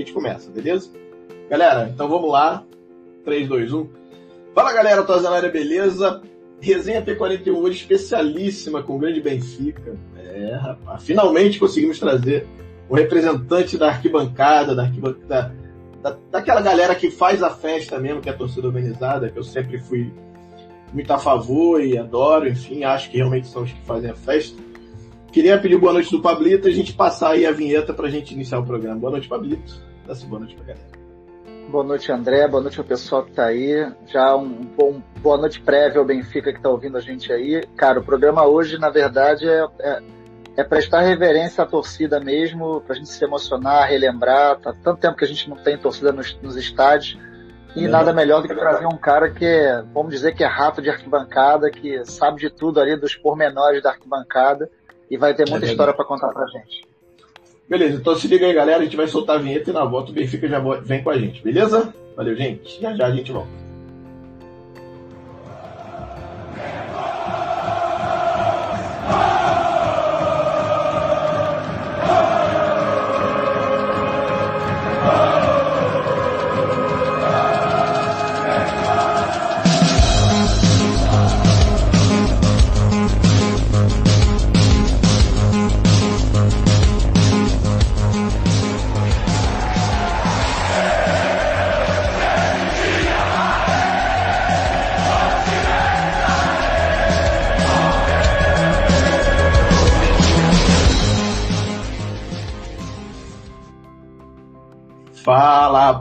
a gente começa, beleza? Galera, então vamos lá. 3, 2, 1. Fala galera, Tozanária, beleza? Resenha P41 hoje especialíssima com o grande Benfica. É, rapaz, finalmente conseguimos trazer o representante da arquibancada, da arquibancada, da, daquela galera que faz a festa mesmo, que é a torcida organizada, que eu sempre fui muito a favor e adoro, enfim, acho que realmente são os que fazem a festa. Queria pedir boa noite do Pablito e a gente passar aí a vinheta pra gente iniciar o programa. Boa noite, Pablito. Dá-se boa noite pra galera. Boa noite, André. Boa noite ao pessoal que está aí. Já um, bom boa noite prévia ao Benfica que está ouvindo a gente aí. Cara, o programa hoje, na verdade, é, é, é prestar reverência à torcida mesmo, para a gente se emocionar, relembrar. Tá tanto tempo que a gente não tem torcida nos, nos estádios. E é, nada melhor do que trazer um cara que é, vamos dizer que é rato de arquibancada, que sabe de tudo ali, dos pormenores da arquibancada, e vai ter muita é história para contar pra gente. Beleza, então se liga aí, galera. A gente vai soltar a vinheta e na volta o Benfica já vem com a gente, beleza? Valeu, gente. Já já a gente volta.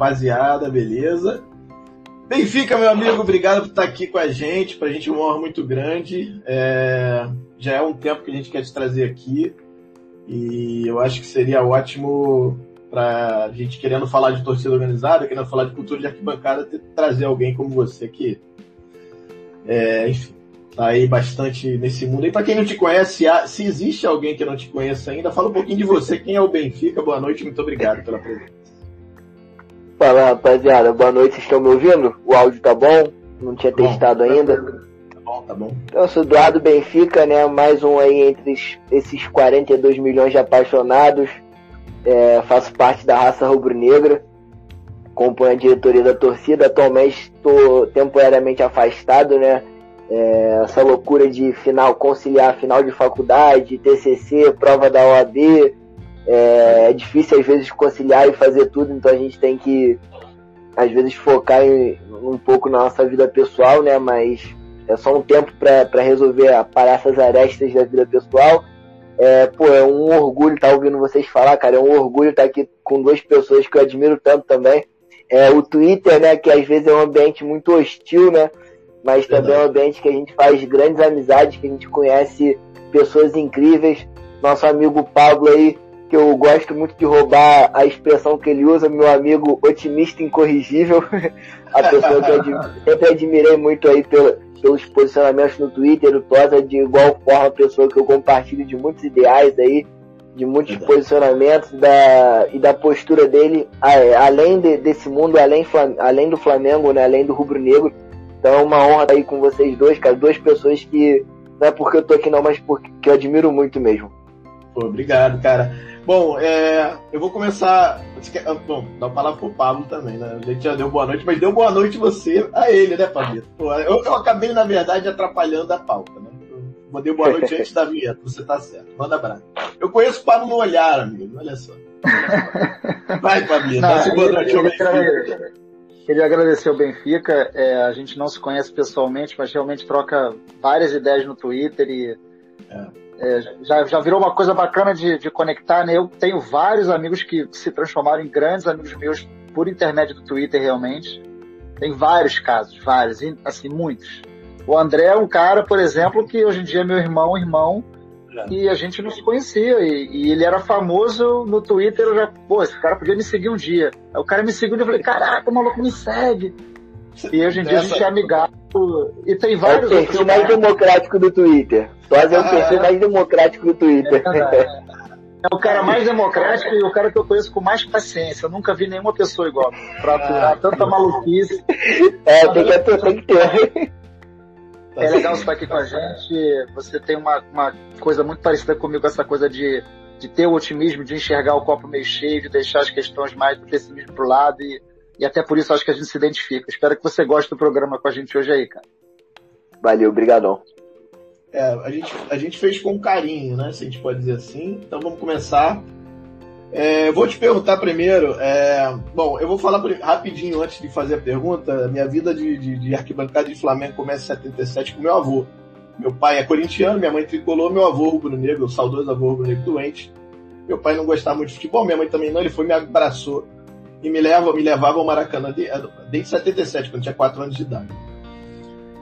Rapaziada, beleza? Benfica, meu amigo, obrigado por estar aqui com a gente. Para a gente é uma honra muito grande. É... Já é um tempo que a gente quer te trazer aqui e eu acho que seria ótimo para a gente querendo falar de torcida organizada, querendo falar de cultura de arquibancada, trazer alguém como você que, é, enfim, tá aí bastante nesse mundo. E para quem não te conhece, se existe alguém que não te conheça ainda, fala um pouquinho de você. Quem é o Benfica? Boa noite, muito obrigado pela presença. Fala rapaziada, boa noite, vocês estão me ouvindo? O áudio tá bom? Não tinha bom, testado ainda. Tá bom, tá bom. Então, eu sou do lado Benfica, né? Mais um aí entre esses 42 milhões de apaixonados. É, faço parte da raça rubro-negra. Acompanho a diretoria da torcida. Atualmente estou temporariamente afastado, né? É, essa loucura de final, conciliar final de faculdade, TCC, prova da OAB, é, é, difícil às vezes conciliar e fazer tudo, então a gente tem que às vezes focar em, um pouco na nossa vida pessoal, né? Mas é só um tempo para resolver parar essas arestas da vida pessoal. É, pô, é um orgulho estar tá ouvindo vocês falar, cara. É um orgulho estar tá aqui com duas pessoas que eu admiro tanto também. É, o Twitter, né, que às vezes é um ambiente muito hostil, né? Mas também é um ambiente que a gente faz grandes amizades, que a gente conhece pessoas incríveis. Nosso amigo Pablo aí que eu gosto muito de roubar a expressão que ele usa, meu amigo otimista incorrigível, a pessoa que eu sempre admirei muito aí pelo, pelos posicionamentos no Twitter, o Tosa de igual forma a pessoa que eu compartilho de muitos ideais aí, de muitos posicionamentos da, e da postura dele, além de, desse mundo, além, além do Flamengo, né, além do Rubro Negro. Então é uma honra estar aí com vocês dois, cara, duas pessoas que não é porque eu tô aqui não, mas porque eu admiro muito mesmo. Pô, obrigado, cara. Bom, é, eu vou começar. Ah, bom, dar uma palavra pro Pablo também, né? A gente já deu boa noite, mas deu boa noite você a ele, né, Pablo? Eu, eu, acabei, na verdade, atrapalhando a pauta, né? Eu mandei boa noite antes da vinheta, você tá certo. Manda abraço. Eu conheço o Pablo no olhar, amigo, olha só. Vai, Pablo, dá boa noite ao Benfica. Queria agradecer ao Benfica. É, a gente não se conhece pessoalmente, mas realmente troca várias ideias no Twitter e. É é, já, já virou uma coisa bacana de, de conectar, né? Eu tenho vários amigos que se transformaram em grandes amigos meus por internet do Twitter, realmente. Tem vários casos, vários, assim, muitos. O André é um cara, por exemplo, que hoje em dia é meu irmão, irmão, e a gente não se conhecia. E, e, ele era famoso no Twitter, eu já, pô, esse cara podia me seguir um dia. Aí o cara me seguiu e eu falei, caraca, o maluco me segue. E hoje em dia a gente é amigável. E tem vários. É o perfil mais democrático do Twitter. Sós é o perfil mais democrático do Twitter. É, é o cara mais democrático e o cara que eu conheço com mais paciência. Eu nunca vi nenhuma pessoa igual. Pra aturar ah, tanta maluquice. É, tem que, tem que ter. É legal você estar aqui com a gente. Você tem uma, uma coisa muito parecida comigo, essa coisa de de ter o otimismo, de enxergar o copo meio cheio, de deixar as questões mais do pessimismo pro lado e, e até por isso acho que a gente se identifica. Espero que você goste do programa com a gente hoje aí, cara. Valeu, obrigadão. É, a gente, a gente fez com carinho, né? Se a gente pode dizer assim. Então vamos começar. É, vou te perguntar primeiro. É, bom, eu vou falar rapidinho antes de fazer a pergunta. Minha vida de, de, de arquibancada de Flamengo começa em 77 com meu avô. Meu pai é corintiano, minha mãe tricolor, meu avô rubro-negro, o saudoso avô rubro-negro doente. Meu pai não gostava muito de futebol, minha mãe também não, ele foi me abraçou e me leva, me levava ao Maracanã desde 77, quando tinha 4 anos de idade.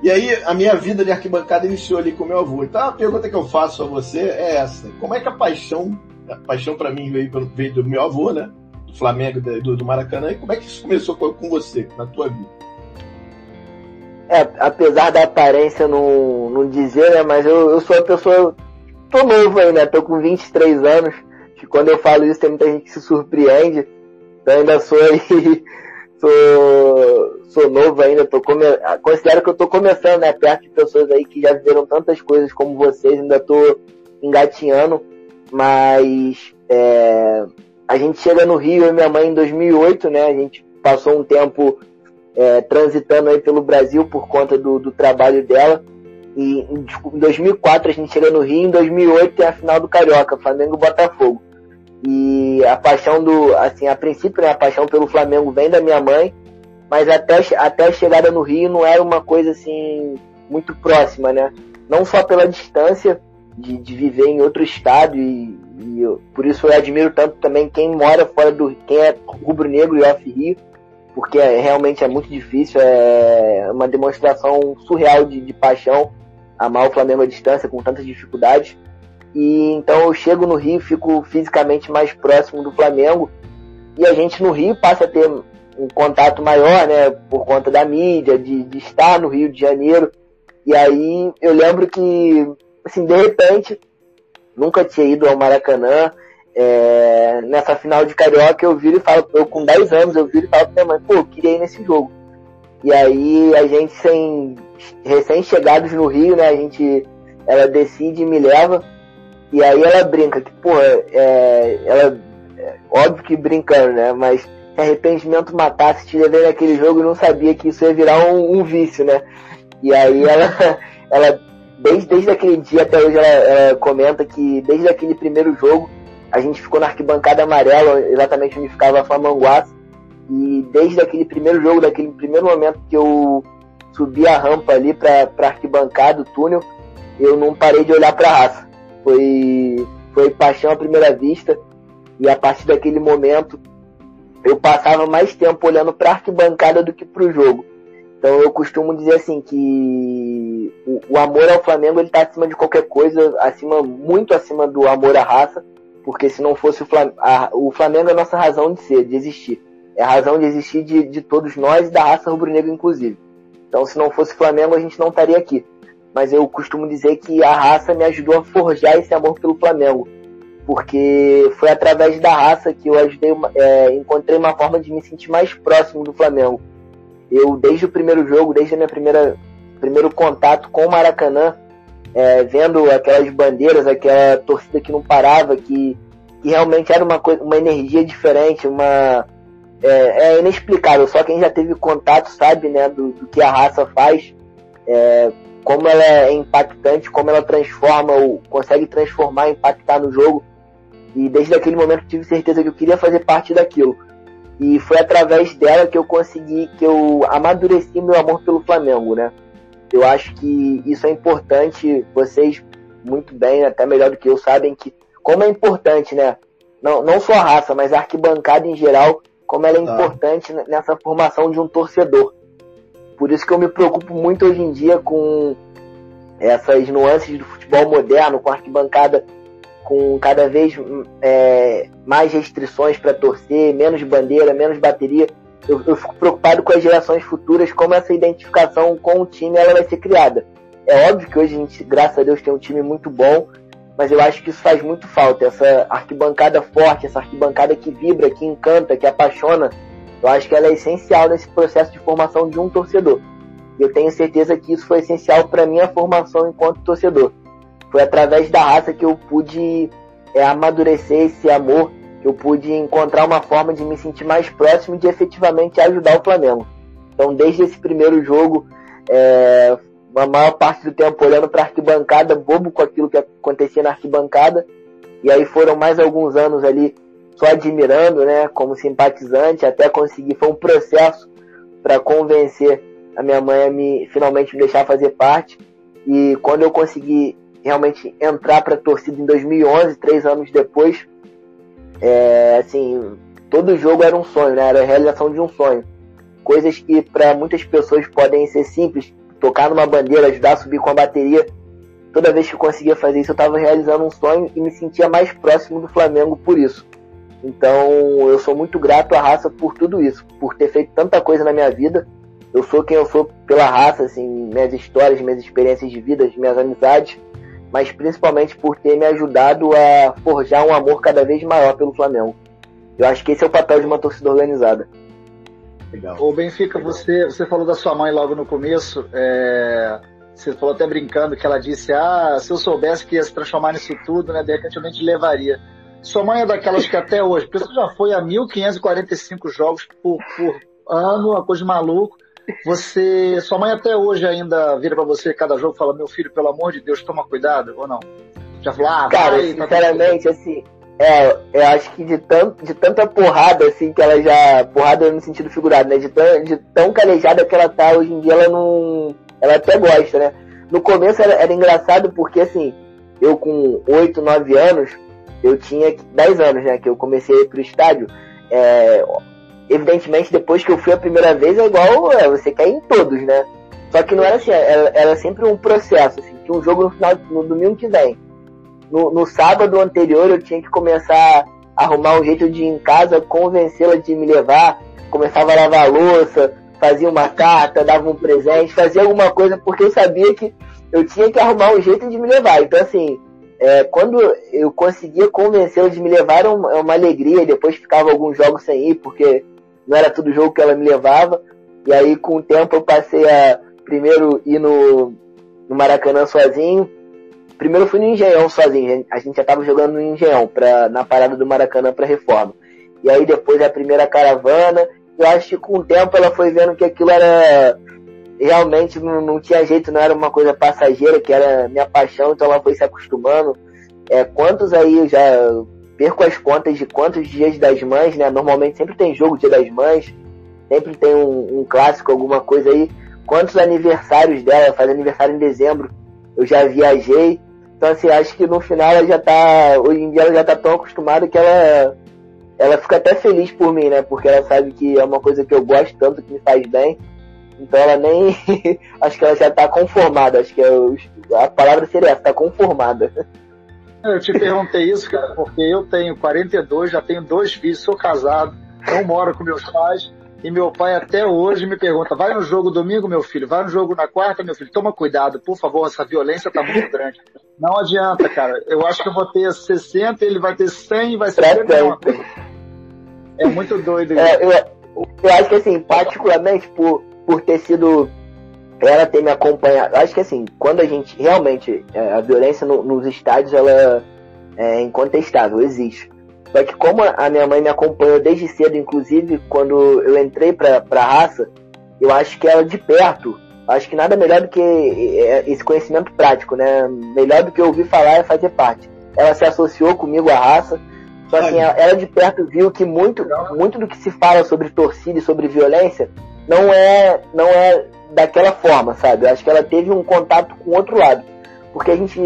E aí a minha vida de arquibancada iniciou ali com meu avô. Então a pergunta que eu faço a você é essa: como é que a paixão, a paixão para mim veio, veio do meu avô, né? Do Flamengo, do, do Maracanã, e como é que isso começou com você, na tua vida? É, apesar da aparência não, não dizer, né? Mas eu, eu sou uma pessoa. Tô novo aí, né? Tô com 23 anos. Que quando eu falo isso tem muita gente que se surpreende. Então ainda sou aí. sou, sou novo ainda, tô come... considero que eu tô começando, né? Perto de pessoas aí que já viveram tantas coisas como vocês, ainda tô engatinhando. Mas é... a gente chega no Rio, e minha mãe, em 2008, né? A gente passou um tempo é, transitando aí pelo Brasil por conta do, do trabalho dela. E em 2004 a gente chega no Rio, em 2008 tem a final do Carioca, Flamengo Botafogo. E a paixão do, assim, a princípio, né, a paixão pelo Flamengo vem da minha mãe, mas até, até a chegada no Rio não era uma coisa assim muito próxima, né? Não só pela distância de, de viver em outro estado e, e eu, por isso eu admiro tanto também quem mora fora do, quem é rubro-negro e off-rio, porque é, realmente é muito difícil, é uma demonstração surreal de, de paixão amar o Flamengo à distância com tantas dificuldades. E então eu chego no Rio, fico fisicamente mais próximo do Flamengo e a gente no Rio passa a ter um contato maior, né, por conta da mídia, de, de estar no Rio de Janeiro. E aí eu lembro que, assim, de repente, nunca tinha ido ao Maracanã, é, nessa final de Carioca eu viro e falo, eu com 10 anos, eu viro e falo pra minha mãe, pô, eu queria ir nesse jogo. E aí a gente sem recém-chegados no Rio, né, a gente, ela decide e me leva, e aí ela brinca, que, pô, é, ela, é, óbvio que brincando, né, mas se arrependimento matasse, te levei naquele jogo e não sabia que isso ia virar um, um vício, né. E aí ela, ela desde, desde aquele dia até hoje ela, ela comenta que desde aquele primeiro jogo a gente ficou na arquibancada amarela, exatamente onde ficava a Flamanguaça. E desde aquele primeiro jogo, daquele primeiro momento que eu subi a rampa ali para a arquibancada, o túnel, eu não parei de olhar para a raça. Foi, foi paixão à primeira vista. E a partir daquele momento, eu passava mais tempo olhando para a arquibancada do que para o jogo. Então eu costumo dizer assim que o, o amor ao Flamengo ele está acima de qualquer coisa, acima muito acima do amor à raça porque se não fosse o Flamengo, a, o Flamengo é a nossa razão de ser, de existir. É a razão de existir de, de todos nós e da raça rubro-negra, inclusive. Então, se não fosse o Flamengo, a gente não estaria aqui. Mas eu costumo dizer que a raça me ajudou a forjar esse amor pelo Flamengo. Porque foi através da raça que eu ajudei, é, encontrei uma forma de me sentir mais próximo do Flamengo. Eu, desde o primeiro jogo, desde minha primeira primeiro contato com o Maracanã, é, vendo aquelas bandeiras, aquela torcida que não parava, que, que realmente era uma, coisa, uma energia diferente, uma é, é, inexplicável. Só quem já teve contato sabe, né, do, do que a raça faz, é, como ela é impactante, como ela transforma, ou consegue transformar, impactar no jogo. E desde aquele momento tive certeza que eu queria fazer parte daquilo. E foi através dela que eu consegui, que eu amadureci meu amor pelo Flamengo, né? Eu acho que isso é importante. Vocês, muito bem, até melhor do que eu, sabem que como é importante, né? Não, não só a raça, mas a arquibancada em geral, como ela é ah. importante nessa formação de um torcedor. Por isso que eu me preocupo muito hoje em dia com essas nuances do futebol moderno, com arquibancada com cada vez é, mais restrições para torcer, menos bandeira, menos bateria eu, eu, fico preocupado com as gerações futuras, como essa identificação com o time ela vai ser criada. É óbvio que hoje a gente, graças a Deus, tem um time muito bom, mas eu acho que isso faz muito falta. Essa arquibancada forte, essa arquibancada que vibra, que encanta, que apaixona, eu acho que ela é essencial nesse processo de formação de um torcedor. E eu tenho certeza que isso foi essencial para minha formação enquanto torcedor. Foi através da raça que eu pude é amadurecer esse amor, eu pude encontrar uma forma de me sentir mais próximo e de efetivamente ajudar o Flamengo. Então, desde esse primeiro jogo, é, a maior parte do tempo olhando para a arquibancada, bobo com aquilo que acontecia na arquibancada, e aí foram mais alguns anos ali só admirando, né, como simpatizante, até conseguir, foi um processo para convencer a minha mãe a me finalmente me deixar fazer parte. E quando eu consegui realmente entrar para a torcida em 2011, três anos depois, é, assim, todo jogo era um sonho, né? Era a realização de um sonho. Coisas que para muitas pessoas podem ser simples, tocar numa bandeira, ajudar a subir com a bateria. Toda vez que eu conseguia fazer isso, eu estava realizando um sonho e me sentia mais próximo do Flamengo por isso. Então, eu sou muito grato à raça por tudo isso, por ter feito tanta coisa na minha vida. Eu sou quem eu sou pela raça, assim, minhas histórias, minhas experiências de vida, minhas amizades mas principalmente por ter me ajudado a forjar um amor cada vez maior pelo Flamengo. Eu acho que esse é o papel de uma torcida organizada. Legal. Ô Benfica, você, você falou da sua mãe logo no começo. É... Você falou até brincando que ela disse: Ah, se eu soubesse que ia se transformar nisso tudo, né? De repente eu nem te levaria. Sua mãe é daquelas que até hoje, porque você já foi a 1545 jogos por, por ano, uma coisa de maluco. Você, sua mãe até hoje ainda vira para você cada jogo e fala: Meu filho, pelo amor de Deus, toma cuidado ou não? Já falou, ah, Cara, vai, tá sinceramente, tá assim, é, eu acho que de, tanto, de tanta porrada, assim, que ela já. Porrada no sentido figurado, né? De tão, de tão calejada que ela tá hoje em dia, ela não. Ela até gosta, né? No começo era, era engraçado porque, assim, eu com 8, 9 anos, eu tinha 10 anos, né? Que eu comecei a ir pro estádio. É, evidentemente, depois que eu fui a primeira vez, é igual é, você quer ir em todos, né? Só que não era assim, era, era sempre um processo, assim, tinha um jogo no final, no domingo que vem. No, no sábado anterior eu tinha que começar a arrumar um jeito de ir em casa, convencê-la de me levar, começava a lavar a louça, fazia uma carta, dava um presente, fazia alguma coisa, porque eu sabia que eu tinha que arrumar um jeito de me levar. Então, assim, é, quando eu conseguia convencê-la de me levar, uma, uma alegria. Depois ficava alguns jogos sem ir, porque não era todo jogo que ela me levava. E aí, com o tempo, eu passei a primeiro ir no, no Maracanã sozinho. Primeiro fui no Engenhão sozinho. A gente já estava jogando no Engenhão, pra, na parada do Maracanã para reforma. E aí, depois, a primeira caravana. Eu acho que com o tempo ela foi vendo que aquilo era. Realmente não, não tinha jeito, não era uma coisa passageira, que era minha paixão, então ela foi se acostumando. É, quantos aí eu já perco as contas de quantos dias das mães, né? Normalmente sempre tem jogo dia das mães, sempre tem um, um clássico, alguma coisa aí. Quantos aniversários dela, faz aniversário em dezembro, eu já viajei. Então assim, acho que no final ela já tá. Hoje em dia ela já tá tão acostumada que ela. Ela fica até feliz por mim, né? Porque ela sabe que é uma coisa que eu gosto tanto, que me faz bem. Então ela nem. acho que ela já tá conformada. Acho que é a palavra seria essa, tá conformada. Eu te perguntei isso, cara, porque eu tenho 42, já tenho dois filhos, sou casado, não moro com meus pais. E meu pai até hoje me pergunta: vai no jogo domingo, meu filho? Vai no jogo na quarta, meu filho? Toma cuidado, por favor, essa violência tá muito grande. Não adianta, cara. Eu acho que eu vou ter 60, ele vai ter 100 e vai ser. É muito doido isso. É, eu, eu acho que, assim, particularmente por, por ter sido ela ter me acompanhado. Acho que assim, quando a gente realmente é, a violência no, nos estádios ela é incontestável, existe. Só que como a minha mãe me acompanhou desde cedo, inclusive quando eu entrei para a raça, eu acho que ela de perto, acho que nada melhor do que é, esse conhecimento prático, né? Melhor do que ouvir falar é fazer parte. Ela se associou comigo à raça, só que ela, ela de perto viu que muito, muito do que se fala sobre torcida e sobre violência não é, não é daquela forma, sabe? Eu acho que ela teve um contato com outro lado. Porque a gente,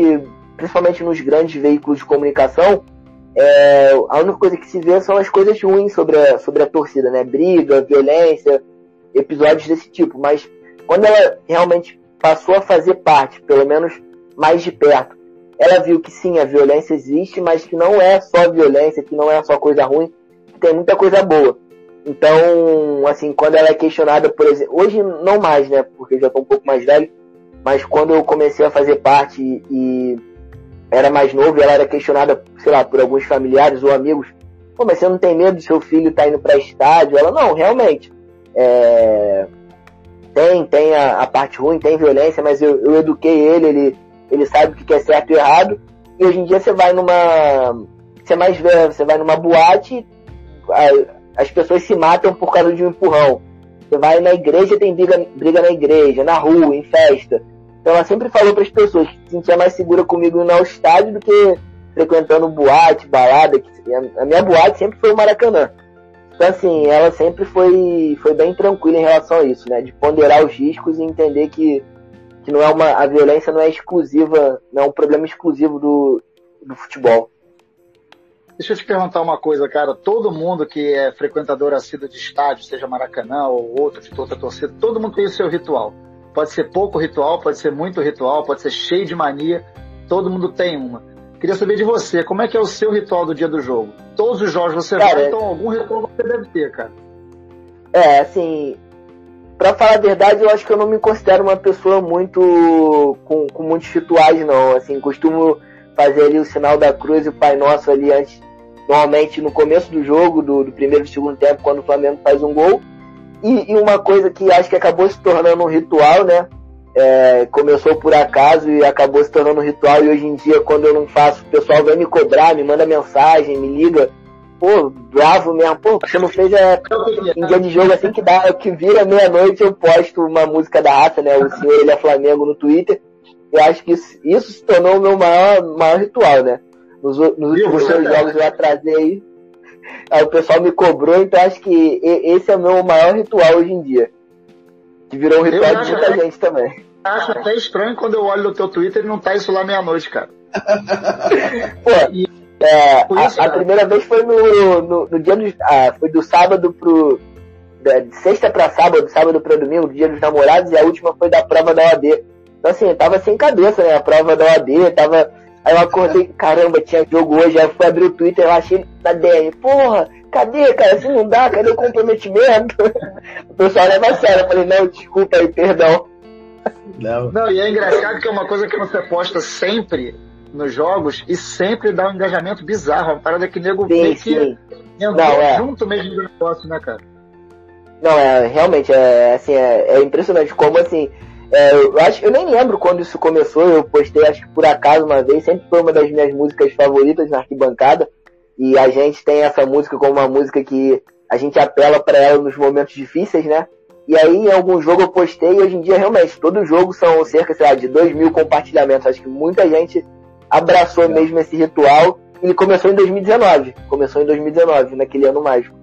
principalmente nos grandes veículos de comunicação, é, a única coisa que se vê são as coisas ruins sobre a, sobre a torcida, né? Briga, violência, episódios desse tipo. Mas quando ela realmente passou a fazer parte, pelo menos mais de perto, ela viu que sim, a violência existe, mas que não é só violência, que não é só coisa ruim, que tem muita coisa boa. Então, assim, quando ela é questionada, por exemplo, hoje não mais, né, porque já estou um pouco mais velho, mas quando eu comecei a fazer parte e era mais novo, ela era questionada, sei lá, por alguns familiares ou amigos, pô, mas você não tem medo do seu filho estar tá indo para estádio? Ela, não, realmente, é... tem, tem a, a, parte ruim, tem violência, mas eu, eu eduquei ele, ele, ele sabe o que é certo e errado, e hoje em dia você vai numa você mais vê, você vai numa boate, as pessoas se matam por causa de um empurrão. Você vai na igreja, tem briga, briga na igreja, na rua, em festa. Então ela sempre falou para as pessoas que se sentia mais segura comigo no estádio do que frequentando boate, balada. A minha boate sempre foi o Maracanã. Então assim, ela sempre foi, foi bem tranquila em relação a isso, né? De ponderar os riscos e entender que, que não é uma, a violência não é exclusiva, não é um problema exclusivo do, do futebol. Deixa eu te perguntar uma coisa, cara. Todo mundo que é frequentador assíduo de estádio, seja Maracanã ou outro de outra torcida, todo mundo tem o seu ritual. Pode ser pouco ritual, pode ser muito ritual, pode ser cheio de mania. Todo mundo tem uma. Queria saber de você, como é que é o seu ritual do dia do jogo? Todos os jogos você cara, vai, então algum ritual você deve ter, cara. É, assim, para falar a verdade, eu acho que eu não me considero uma pessoa muito com, com muitos rituais, não. Assim, costumo fazer ali o sinal da cruz e o Pai Nosso ali antes normalmente no começo do jogo, do, do primeiro e segundo tempo, quando o Flamengo faz um gol. E, e, uma coisa que acho que acabou se tornando um ritual, né? É, começou por acaso e acabou se tornando um ritual. E hoje em dia, quando eu não faço, o pessoal vem me cobrar, me manda mensagem, me liga. Pô, bravo mesmo. Pô, você não fez é, em dia de jogo assim que dá, que vira meia-noite eu posto uma música da raça, né? O senhor ele é Flamengo no Twitter. Eu acho que isso, isso se tornou o meu maior, maior ritual, né? Nos, nos últimos dois jogos eu atrasei. Aí o pessoal me cobrou, então acho que esse é o meu maior ritual hoje em dia. Que virou um ritual de muita gente também. Acho até estranho quando eu olho no teu Twitter e não tá isso lá meia-noite, cara. Pô, é, isso, a, a, primeira vez foi no, no, no dia do. Ah, foi do sábado pro. de sexta pra sábado, sábado pra domingo, do dia dos namorados, e a última foi da prova da OAB. Então assim, eu tava sem cabeça, né? A prova da OAB, tava Aí eu acordei, caramba, tinha jogo hoje, aí eu fui abrir o Twitter, eu achei na DM, porra, cadê, cara, assim não dá, cadê o comprometimento? o pessoal leva a sério, eu falei, não, desculpa aí, perdão. Não. não, e é engraçado que é uma coisa que você posta sempre nos jogos e sempre dá um engajamento bizarro, uma parada que nego sim, vê que não, é. junto mesmo do negócio, né, cara? Não, é, realmente, é, assim, é, é impressionante como, assim, é, eu, acho, eu nem lembro quando isso começou, eu postei acho que por acaso uma vez, sempre foi uma das minhas músicas favoritas na arquibancada. E a gente tem essa música como uma música que a gente apela para ela nos momentos difíceis, né? E aí em algum jogo eu postei e hoje em dia realmente todo jogo são cerca, sei lá, de 2 mil compartilhamentos. Acho que muita gente abraçou mesmo esse ritual e começou em 2019. Começou em 2019, naquele ano mágico.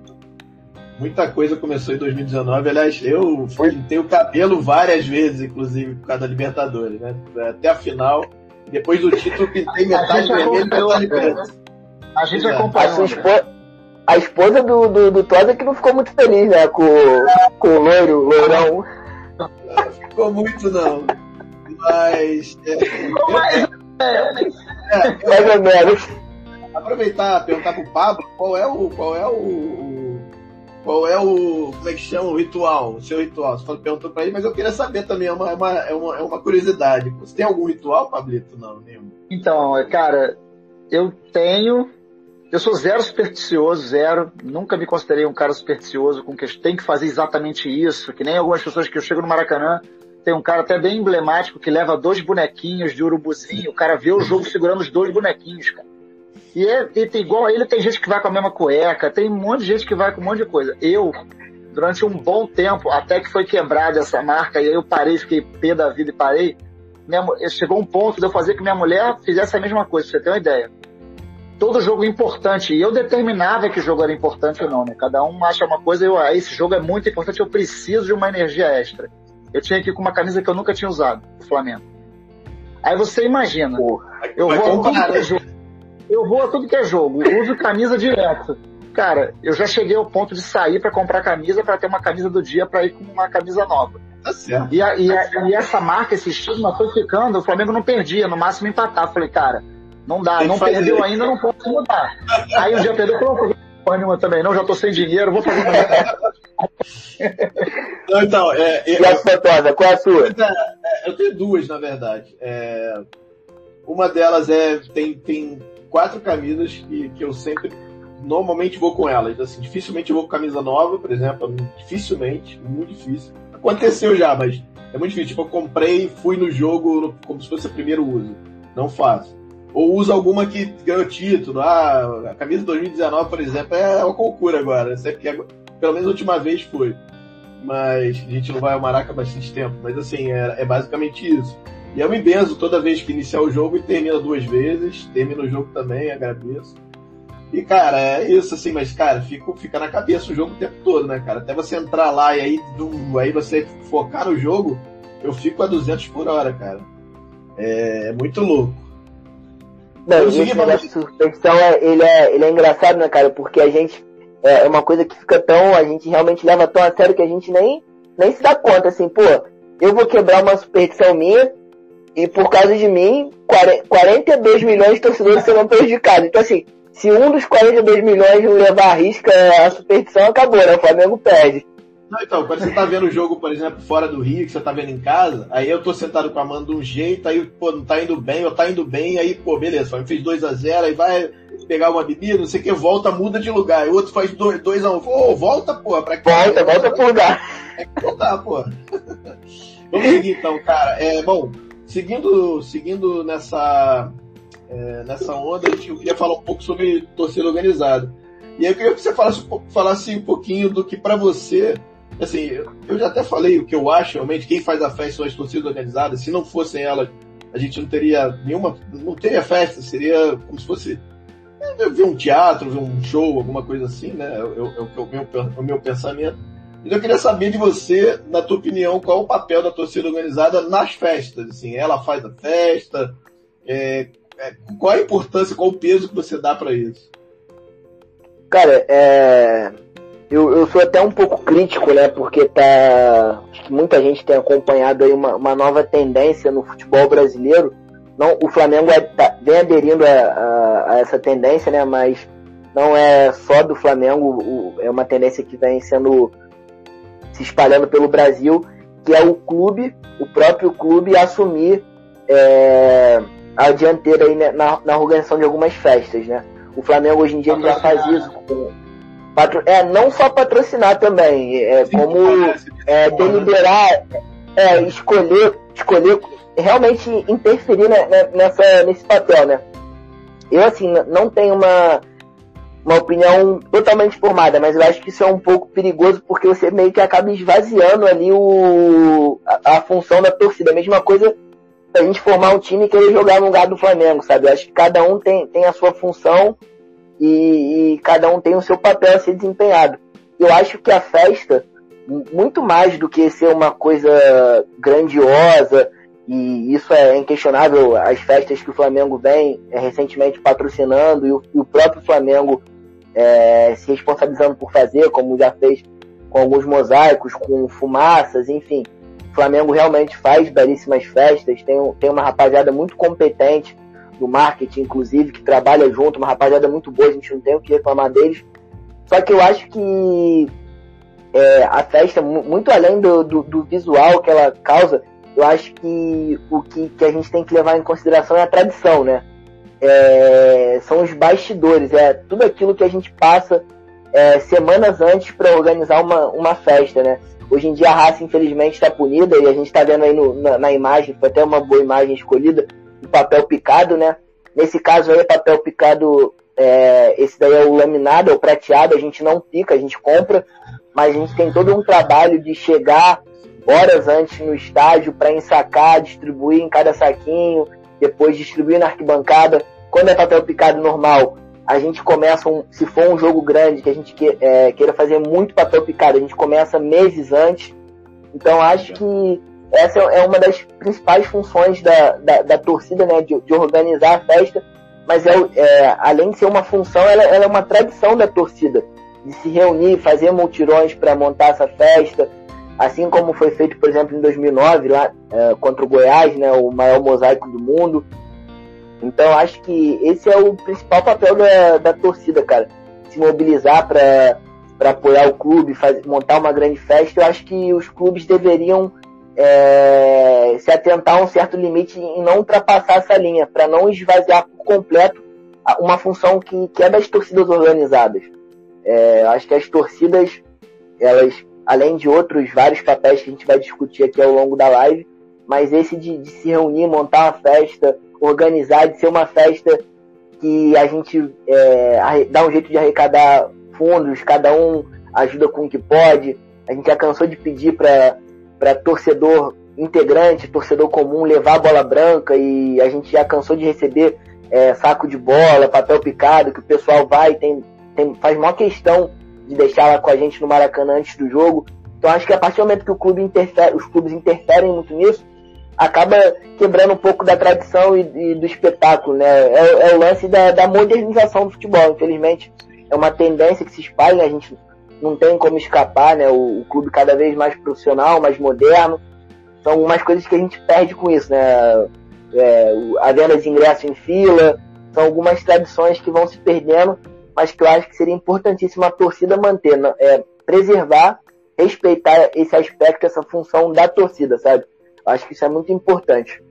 Muita coisa começou em 2019. Aliás, eu pintei o cabelo várias vezes, inclusive, por causa da Libertadores, né? Até a final. Depois do título, pintei metade vermelho e metade preto. A gente acompanhou. A, esposa, a esposa do, do, do Tosa que não ficou muito feliz, né? Com, com o loiro, o loirão. Ficou muito, não. Mas. É, Mas é, mais ou menos. Aproveitar, perguntar pro Pablo qual é o. Qual é o qual é o. Como é que chama? O ritual, o seu ritual. Você perguntou pra ele, mas eu queria saber também, é uma, é uma, é uma, é uma curiosidade. Você tem algum ritual, Pablito? Não, nenhum. Então, cara, eu tenho. Eu sou zero supersticioso, zero. Nunca me considerei um cara supersticioso com que tem que fazer exatamente isso. Que nem algumas pessoas que eu chego no Maracanã, tem um cara até bem emblemático que leva dois bonequinhos de urubuzinho. O cara vê o jogo segurando os dois bonequinhos, cara. E, é, e tem, igual a ele, tem gente que vai com a mesma cueca, tem um monte de gente que vai com um monte de coisa. Eu, durante um bom tempo, até que foi quebrada essa marca, e aí eu parei, fiquei pé da vida e parei, minha, chegou um ponto de eu fazer que minha mulher fizesse a mesma coisa, pra você ter uma ideia. Todo jogo importante, e eu determinava que jogo era importante ou não, né? Cada um acha uma coisa, eu, ah, esse jogo é muito importante, eu preciso de uma energia extra. Eu tinha que ir com uma camisa que eu nunca tinha usado, o Flamengo. Aí você imagina, Porra, eu vou a jogo eu vou a tudo que é jogo, uso camisa direto. Cara, eu já cheguei ao ponto de sair para comprar camisa para ter uma camisa do dia para ir com uma camisa nova. Tá certo. E, a, e, a, e, essa marca, esse estigma foi ficando, o Flamengo não perdia, no máximo empatar. Falei, cara, não dá, não perdeu ainda, não posso mudar. Aí um dia perdeu, falou, porra nenhuma também, não, já tô sem dinheiro, vou fazer Não, então, é, eu, e a qual é a sua? É, eu tenho duas, na verdade. É, uma delas é, tem, tem quatro camisas que, que eu sempre normalmente vou com elas. Assim, dificilmente eu vou com camisa nova, por exemplo. Dificilmente, muito difícil. Aconteceu já, mas é muito difícil. Tipo, eu comprei e fui no jogo como se fosse o primeiro uso. Não faço. ou usa alguma que ganhou título. Ah, a camisa 2019, por exemplo, é uma concura agora. Sempre que pelo menos a última vez foi. Mas a gente não vai ao Maraca há bastante tempo. Mas assim, é, é basicamente isso. E eu me benzo toda vez que iniciar o jogo e termina duas vezes. Termina o jogo também, agradeço. E, cara, é isso, assim, mas, cara, fica, fica na cabeça o jogo o tempo todo, né, cara? Até você entrar lá e aí, do, aí você focar no jogo, eu fico a 200 por hora, cara. É, é muito louco. Não, esse negócio de suspensão, é, ele, é, ele é engraçado, né, cara? Porque a gente, é, é uma coisa que fica tão, a gente realmente leva tão a sério que a gente nem, nem se dá conta, assim, pô, eu vou quebrar uma superstição minha, e por causa de mim, 42 milhões de torcedores serão prejudicados. Então, assim, se um dos 42 milhões não levar a risca, a superstição acabou, né? O Flamengo perde. Não, então, quando você tá vendo o jogo, por exemplo, fora do Rio, que você tá vendo em casa, aí eu tô sentado com a mão de um jeito, aí, pô, não tá indo bem, ou tá indo bem, aí, pô, beleza, Flamengo fez 2x0, aí vai pegar uma bebida, não sei o que, volta, muda de lugar. Aí o outro faz 2x1. Um. Ô, volta, pô, pra que? Volta, volta pro lugar. É que voltar, pô. Vamos seguir então, cara. É, bom, seguindo, seguindo nessa é, nessa onda, eu queria falar um pouco sobre torcida organizada. E aí eu queria que você falasse, falasse um pouquinho do que para você, assim, eu já até falei o que eu acho, realmente, quem faz a festa são as torcidas organizadas, se não fossem elas, a gente não teria nenhuma, não teria festa, seria como se fosse é, ver um teatro, ver um show, alguma coisa assim, né, é o, o, meu, o meu pensamento. Então eu queria saber de você, na tua opinião, qual o papel da torcida organizada nas festas, assim, ela faz a festa, é, é, qual a importância, qual o peso que você dá para isso? Cara, é... eu, eu sou até um pouco crítico, né? Porque tá. Muita gente tem acompanhado aí uma, uma nova tendência no futebol brasileiro. Não, o Flamengo é, tá, vem aderindo a, a, a, essa tendência, né? Mas não é só do Flamengo, o, é uma tendência que vem sendo se espalhando pelo Brasil, que é o clube, o próprio clube assumir é, a dianteira aí né, na, na organização de algumas festas, né? O Flamengo hoje em dia já faz isso com, patro, é não só patrocinar também, é Sim, como é, né? deliberar, é, escolher, escolher realmente interferir né, né, nessa nesse papel, né? Eu assim não tenho uma uma opinião totalmente formada, mas eu acho que isso é um pouco perigoso porque você meio que acaba esvaziando ali o, a, a função da torcida. A mesma coisa a gente formar um time que ele jogar no lugar do Flamengo, sabe? Eu acho que cada um tem, tem a sua função e, e cada um tem o seu papel a ser desempenhado. Eu acho que a festa, muito mais do que ser uma coisa grandiosa, e isso é inquestionável, as festas que o Flamengo vem é, recentemente patrocinando e o, e o próprio Flamengo é, se responsabilizando por fazer, como já fez com alguns mosaicos, com fumaças, enfim. Flamengo realmente faz belíssimas festas, tem, tem uma rapaziada muito competente do marketing, inclusive, que trabalha junto, uma rapaziada muito boa, a gente não tem o que reclamar deles. Só que eu acho que é, a festa, muito além do, do, do, visual que ela causa, eu acho que o que, que a gente tem que levar em consideração é a tradição, né? É, são os bastidores, é tudo aquilo que a gente passa é, semanas antes para organizar uma, uma festa, né? Hoje em dia a raça, infelizmente, está punida e a gente está vendo aí no, na, na, imagem, foi até uma boa imagem escolhida, o papel picado, né? Nesse caso aí, papel picado, é, esse daí é o laminado, é o prateado, a gente não pica, a gente compra, mas a gente tem todo um trabalho de chegar horas antes no estádio para ensacar, distribuir em cada saquinho, depois distribuir na arquibancada. Quando é papel picado normal, a gente começa, um, se for um jogo grande que a gente que, é, queira fazer muito papel picado, a gente começa meses antes. Então acho que essa é uma das principais funções da, da, da torcida, né, de, de, organizar a festa. Mas é, é, além de ser uma função, ela, ela, é uma tradição da torcida de se reunir, fazer multirões para montar essa festa, assim como foi feito, por exemplo, em 2009 lá é, contra o Goiás, né, o maior mosaico do mundo. Então acho que esse é o principal papel da, da torcida, cara. Se mobilizar para apoiar o clube, fazer, montar uma grande festa. Eu acho que os clubes deveriam é, se atentar a um certo limite e não ultrapassar essa linha, para não esvaziar por completo uma função que, que é das torcidas organizadas. É, acho que as torcidas, elas, além de outros vários papéis que a gente vai discutir aqui ao longo da live, mas esse de, de se reunir, montar uma festa, organizar, de ser uma festa que a gente é, dá um jeito de arrecadar fundos, cada um ajuda com o que pode. A gente já cansou de pedir para torcedor integrante, torcedor comum, levar a bola branca e a gente já cansou de receber é, saco de bola, papel picado, que o pessoal vai tem, tem faz maior questão de deixar ela com a gente no Maracanã antes do jogo. Então acho que a partir do momento que o clube interfere, os clubes interferem muito nisso, acaba quebrando um pouco da tradição e, e do espetáculo, né? É, é o lance da, da, modernização do futebol. Infelizmente, é uma tendência que se espalha, a gente não tem como escapar, né? O, o clube cada vez mais profissional, mais moderno. São algumas coisas que a gente perde com isso, né? É, a venda de ingresso em fila, são algumas tradições que vão se perdendo, mas que eu acho que seria importantíssimo a torcida manter, né? é, preservar, respeitar esse aspecto, essa função da torcida, sabe? Acho que isso é muito importante.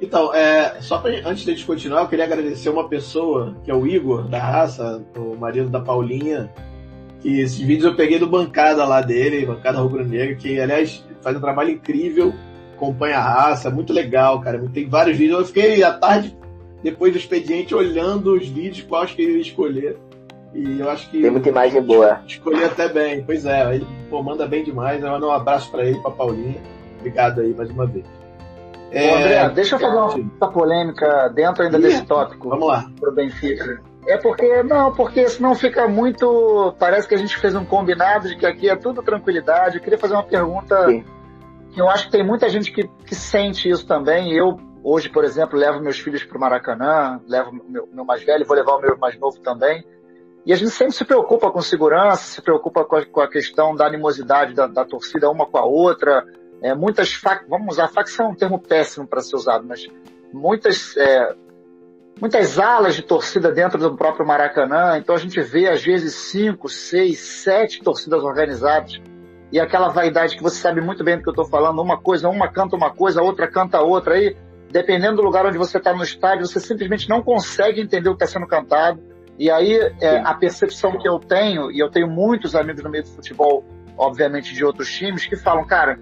Então, é, só pra, antes de a gente continuar, eu queria agradecer uma pessoa, que é o Igor, da raça, o marido da Paulinha, que esses vídeos eu peguei do bancada lá dele, bancada rubro-negra, que aliás faz um trabalho incrível, acompanha a raça, muito legal, cara. Tem vários vídeos. Eu fiquei à tarde, depois do expediente, olhando os vídeos, quais que ele ia escolher. E eu acho que. Tem muita imagem boa. Escolhi até bem. Pois é, ele pô, manda bem demais. Eu mando um abraço para ele, pra Paulinha. Obrigado aí mais uma vez. É... Ô, André, deixa eu fazer uma polêmica dentro ainda Ih, desse tópico. Vamos lá. Pro Benfica. É porque, não, porque senão fica muito. Parece que a gente fez um combinado de que aqui é tudo tranquilidade. Eu queria fazer uma pergunta Sim. que eu acho que tem muita gente que, que sente isso também. Eu, hoje, por exemplo, levo meus filhos para o Maracanã, levo meu, meu mais velho, vou levar o meu mais novo também. E a gente sempre se preocupa com segurança, se preocupa com a, com a questão da animosidade da, da, torcida uma com a outra. É, muitas fac... vamos usar facção é um termo péssimo para ser usado, mas muitas é, muitas alas de torcida dentro do próprio Maracanã, então a gente vê às vezes cinco, seis, sete torcidas organizadas e aquela vaidade que você sabe muito bem do que eu estou falando, uma coisa, uma canta uma coisa, a outra canta outra, aí dependendo do lugar onde você está no estádio, você simplesmente não consegue entender o que está sendo cantado, e aí é, a percepção que eu tenho, e eu tenho muitos amigos no meio do futebol, obviamente de outros times, que falam, cara,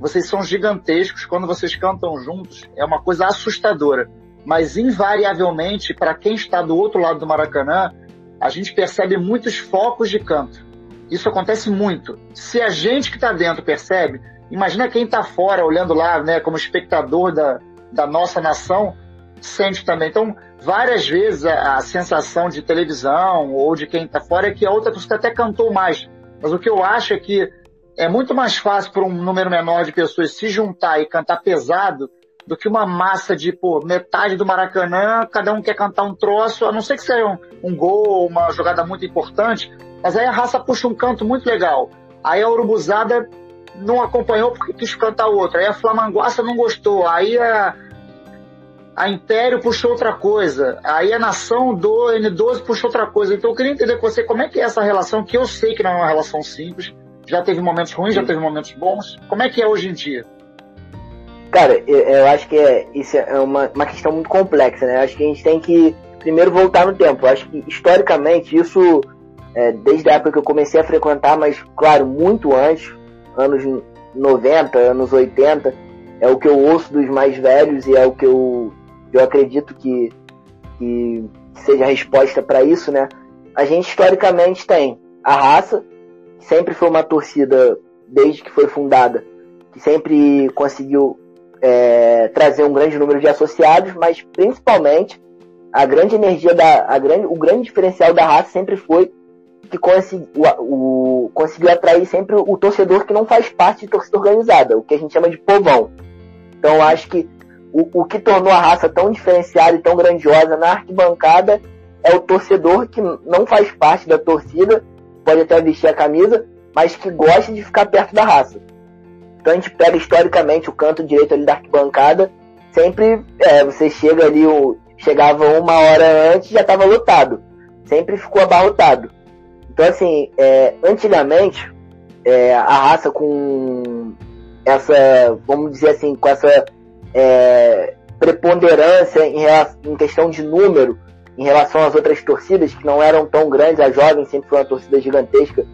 vocês são gigantescos, quando vocês cantam juntos, é uma coisa assustadora mas invariavelmente, para quem está do outro lado do Maracanã, a gente percebe muitos focos de canto. Isso acontece muito. Se a gente que está dentro percebe, imagina quem está fora olhando lá, né, como espectador da, da nossa nação, sente também. Então, várias vezes a, a sensação de televisão ou de quem está fora é que a outra pessoa até cantou mais. Mas o que eu acho é que é muito mais fácil para um número menor de pessoas se juntar e cantar pesado do que uma massa de, pô, metade do Maracanã, cada um quer cantar um troço, a não ser que seja um, um gol, uma jogada muito importante, mas aí a raça puxa um canto muito legal. Aí a Urubuzada não acompanhou porque quis cantar outro. Aí a Flamanguaça não gostou. Aí a, a Império puxou outra coisa. Aí a Nação do N12 puxou outra coisa. Então eu queria entender com você como é que é essa relação, que eu sei que não é uma relação simples. Já teve momentos ruins, já teve momentos bons. Como é que é hoje em dia? Cara, eu, eu acho que é, isso é uma, uma questão muito complexa, né? Eu acho que a gente tem que primeiro voltar no tempo. Eu acho que historicamente isso, é, desde a época que eu comecei a frequentar, mas claro, muito antes, anos 90, anos 80, é o que eu ouço dos mais velhos e é o que eu, eu acredito que, que seja a resposta para isso, né? A gente historicamente tem a raça, sempre foi uma torcida, desde que foi fundada, que sempre conseguiu é, trazer um grande número de associados, mas principalmente a grande energia da a grande, o grande diferencial da raça sempre foi que consegui, o, o, conseguiu atrair sempre o, torcedor que não faz parte de torcida organizada, o que a gente chama de povão. Então acho que o, o que tornou a raça tão diferenciada e tão grandiosa na arquibancada é o torcedor que não faz parte da torcida, pode até vestir a camisa, mas que gosta de ficar perto da raça. Então a gente pega historicamente o canto direito ali da arquibancada, sempre é, você chega ali, o, chegava uma hora antes já estava lotado, sempre ficou abarrotado. Então assim, é, antigamente é, a raça com essa, vamos dizer assim, com essa é, preponderância em, em questão de número em relação às outras torcidas que não eram tão grandes, a jovem sempre foi uma torcida gigantesca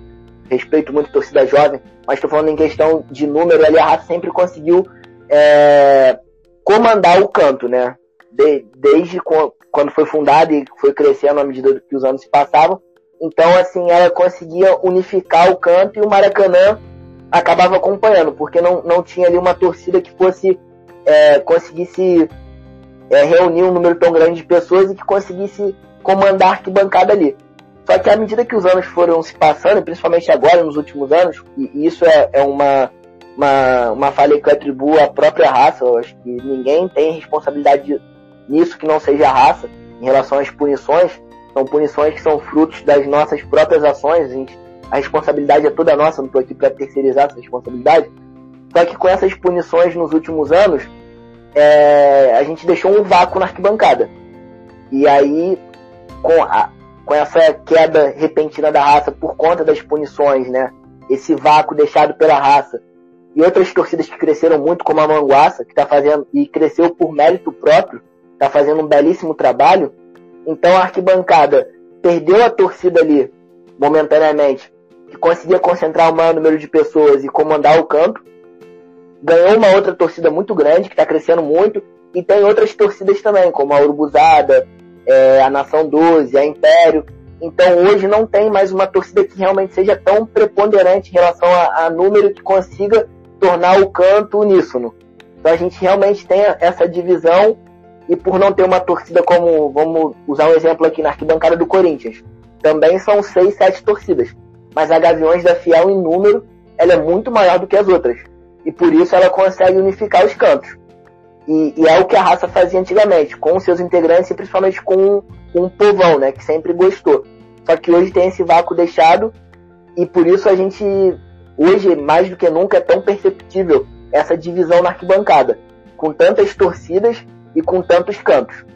respeito muito a torcida jovem, mas estou falando em questão de número, a Raça sempre conseguiu é, comandar o canto, né? de, desde quando foi fundada e foi crescendo à medida que os anos se passavam. Então, assim, ela conseguia unificar o canto e o Maracanã acabava acompanhando, porque não, não tinha ali uma torcida que fosse é, conseguisse é, reunir um número tão grande de pessoas e que conseguisse comandar a arquibancada ali. Só que à medida que os anos foram se passando, principalmente agora, nos últimos anos, e isso é, é uma, uma, uma falha que eu atribuo à própria raça, eu acho que ninguém tem responsabilidade nisso que não seja a raça, em relação às punições, são punições que são frutos das nossas próprias ações, a, gente, a responsabilidade é toda nossa, não estou aqui para terceirizar essa responsabilidade, só que com essas punições nos últimos anos, é, a gente deixou um vácuo na arquibancada. E aí, com, a, com essa queda repentina da raça por conta das punições, né? Esse vácuo deixado pela raça. E outras torcidas que cresceram muito, como a Manguaça, que está fazendo, e cresceu por mérito próprio, está fazendo um belíssimo trabalho. Então a arquibancada perdeu a torcida ali, momentaneamente, que conseguia concentrar o maior número de pessoas e comandar o campo ganhou uma outra torcida muito grande, que está crescendo muito, e tem outras torcidas também, como a Urubuzada, é, a Nação 12, a Império. Então hoje não tem mais uma torcida que realmente seja tão preponderante em relação a, a número que consiga tornar o canto uníssono. Então a gente realmente tem essa divisão e por não ter uma torcida como, vamos usar um exemplo aqui na arquibancada do Corinthians, também são seis, sete torcidas. Mas a Gaviões da Fiel em número, ela é muito maior do que as outras e por isso ela consegue unificar os cantos. E, e, é o que a raça fazia antigamente, com seus integrantes e principalmente com, o povão, né, que sempre gostou. Só que hoje tem esse vácuo deixado e por isso a gente, hoje mais do que nunca, é tão perceptível essa divisão na arquibancada, com tantas torcidas e com tantos cantos.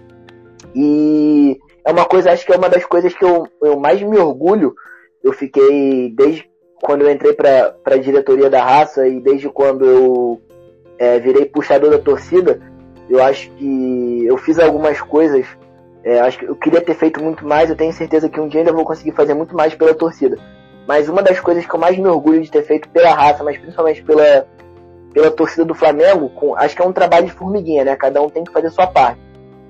E é uma coisa, acho que é uma das coisas que eu, eu mais me orgulho. Eu fiquei desde quando eu entrei para a diretoria da raça e desde quando eu é, virei puxador da torcida, eu acho que eu fiz algumas coisas. É, acho que eu queria ter feito muito mais. Eu tenho certeza que um dia ainda vou conseguir fazer muito mais pela torcida. Mas uma das coisas que eu mais me orgulho de ter feito pela raça, mas principalmente pela, pela torcida do Flamengo, com, acho que é um trabalho de formiguinha, né? Cada um tem que fazer sua parte.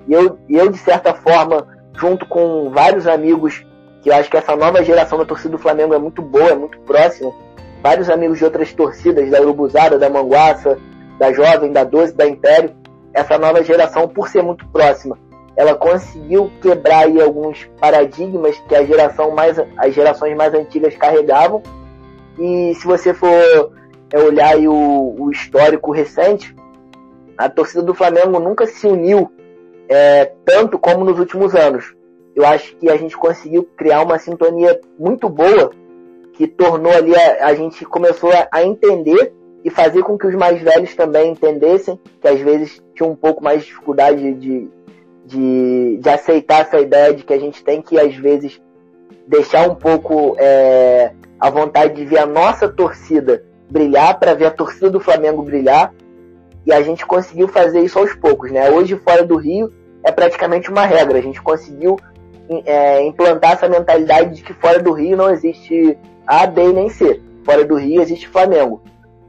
E eu, eu de certa forma, junto com vários amigos que eu acho que essa nova geração da torcida do Flamengo é muito boa, é muito próxima. Vários amigos de outras torcidas, da Urubuzada, da Manguaça, da Jovem, da Doze, da Império, essa nova geração, por ser muito próxima, ela conseguiu quebrar aí alguns paradigmas que a geração mais, as gerações mais antigas carregavam. E se você for é, olhar o, o histórico recente, a torcida do Flamengo nunca se uniu é, tanto como nos últimos anos eu acho que a gente conseguiu criar uma sintonia muito boa que tornou ali a, a gente começou a, a, entender e fazer com que os mais velhos também entendessem, que às vezes tinham um pouco mais de dificuldade de, de, de aceitar essa ideia de que a gente tem que às vezes deixar um pouco é, a vontade de ver a nossa torcida brilhar para ver a torcida do Flamengo brilhar e a gente conseguiu fazer isso aos poucos, né? Hoje fora do Rio é praticamente uma regra. A gente conseguiu é, implantar essa mentalidade de que fora do Rio não existe A, B nem C. Fora do Rio existe Flamengo.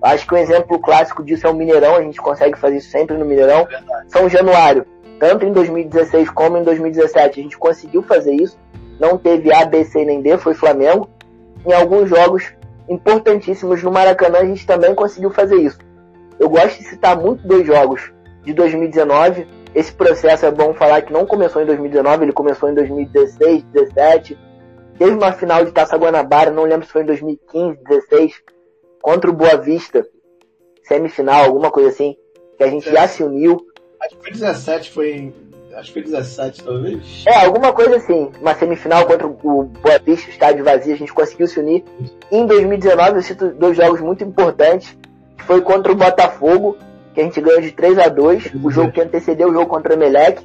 Acho que um exemplo clássico disso é o Mineirão, a gente consegue fazer isso sempre no Mineirão. É São Januário, tanto em 2016 como em 2017, a gente conseguiu fazer isso. Não teve A, B, C nem D, foi Flamengo. Em alguns jogos importantíssimos no Maracanã, a gente também conseguiu fazer isso. Eu gosto de citar muito dois jogos de 2019 esse processo é bom falar que não começou em 2019, ele começou em 2016, 2017. Teve uma final de Taça Guanabara, não lembro se foi em 2015, 2016, contra o Boa Vista, semifinal, alguma coisa assim, que a gente é. já se uniu. Acho que foi 17, foi em... Acho que foi 17, talvez. É, alguma coisa assim. Uma semifinal contra o Boa Vista, estádio vazio, a gente conseguiu se unir. em 2019, eu cito dois jogos muito importantes, que foi contra o Botafogo que a gente ganhou de 3 a 2 o jogo que antecedeu o jogo contra o Emelec,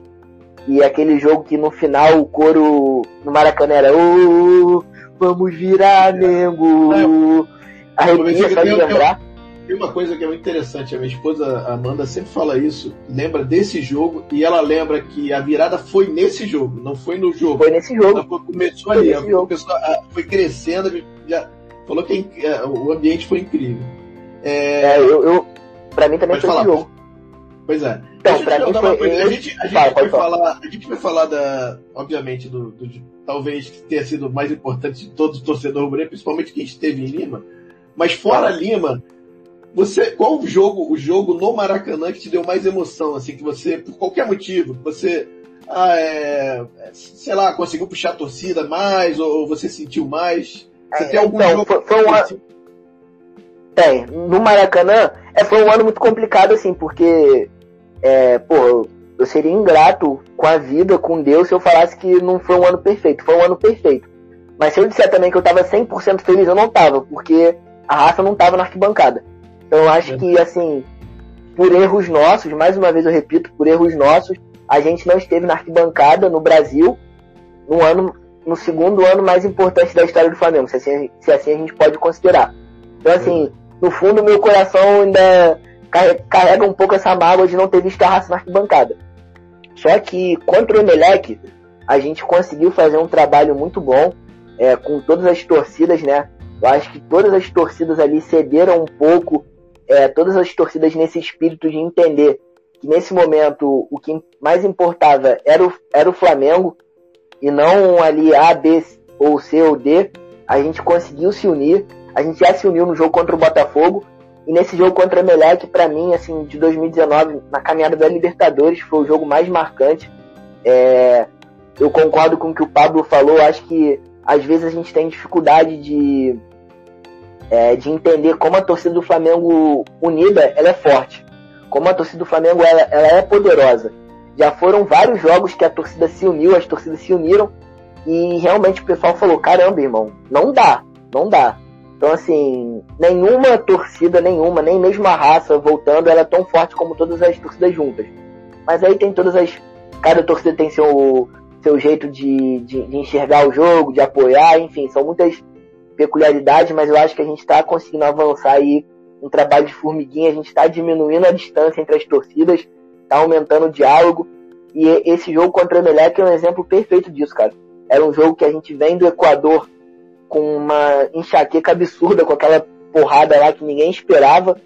e aquele jogo que no final o coro no Maracanã era oh, vamos virar Mengo. Arrepia só de lembrar. Tem uma coisa que é muito interessante, a minha esposa Amanda sempre fala isso, lembra desse jogo e ela lembra que a virada foi nesse jogo, não foi no jogo. Foi nesse jogo. Ela começou foi ali, começou, foi crescendo, já falou que é, o ambiente foi incrível. É, é eu, eu, Pra mim também Pode foi falar. jogo. Pois é. Então, pra mim foi a gente, a gente vai falar, a gente vai falar da, obviamente, do, do talvez tenha sido o mais importante de todos os torcedores rubro principalmente quem esteve em Lima. Mas fora Lima, você, qual o jogo, o jogo no Maracanã que te deu mais emoção, assim, que você, por qualquer motivo, você, ah, é, sei lá, conseguiu puxar a torcida mais, ou, ou você sentiu mais? Você é, tem algum então, jogo foi, foi um ano... Tem. No Maracanã, é, foi um ano muito complicado, assim, porque, é, pô, eu seria ingrato com a vida, com Deus, se eu falasse que não foi um ano perfeito. Foi um ano perfeito. Mas se eu disser também que eu tava 100% feliz, eu não tava, porque a raça não tava na arquibancada. Então eu acho que, assim, por erros nossos, mais uma vez eu repito, por erros nossos, a gente não esteve na arquibancada no Brasil no ano, no segundo ano mais importante da história do Flamengo, se assim, se assim a gente pode considerar. Então, assim, no fundo, meu coração ainda carrega um pouco essa mágoa de não ter visto a raça na arquibancada. Só que contra o Emelec, a gente conseguiu fazer um trabalho muito bom é, com todas as torcidas, né? Eu acho que todas as torcidas ali cederam um pouco, é, todas as torcidas nesse espírito de entender que nesse momento o que mais importava era o, era o Flamengo e não ali A, B ou C ou D. A gente conseguiu se unir, a gente já se uniu no jogo contra o Botafogo e nesse jogo contra o Emelec, para mim, assim, de 2019, na caminhada da Libertadores, foi o jogo mais marcante. É, eu concordo com o que o Pablo falou, acho que às vezes a gente tem dificuldade de, é, de entender como a torcida do Flamengo unida ela é forte. Como a torcida do Flamengo ela, ela é poderosa. Já foram vários jogos que a torcida se uniu, as torcidas se uniram, e realmente o pessoal falou: caramba, irmão, não dá, não dá. Então, assim, nenhuma torcida, nenhuma, nem mesmo a raça voltando, ela é tão forte como todas as torcidas juntas. Mas aí tem todas as. Cada torcida tem seu, seu jeito de, de, de enxergar o jogo, de apoiar, enfim, são muitas peculiaridades, mas eu acho que a gente está conseguindo avançar aí um trabalho de formiguinha, a gente está diminuindo a distância entre as torcidas, está aumentando o diálogo. E esse jogo contra o Emelec é um exemplo perfeito disso, cara. Era um jogo que a gente vem do Equador com uma enxaqueca absurda, com aquela porrada lá que ninguém esperava.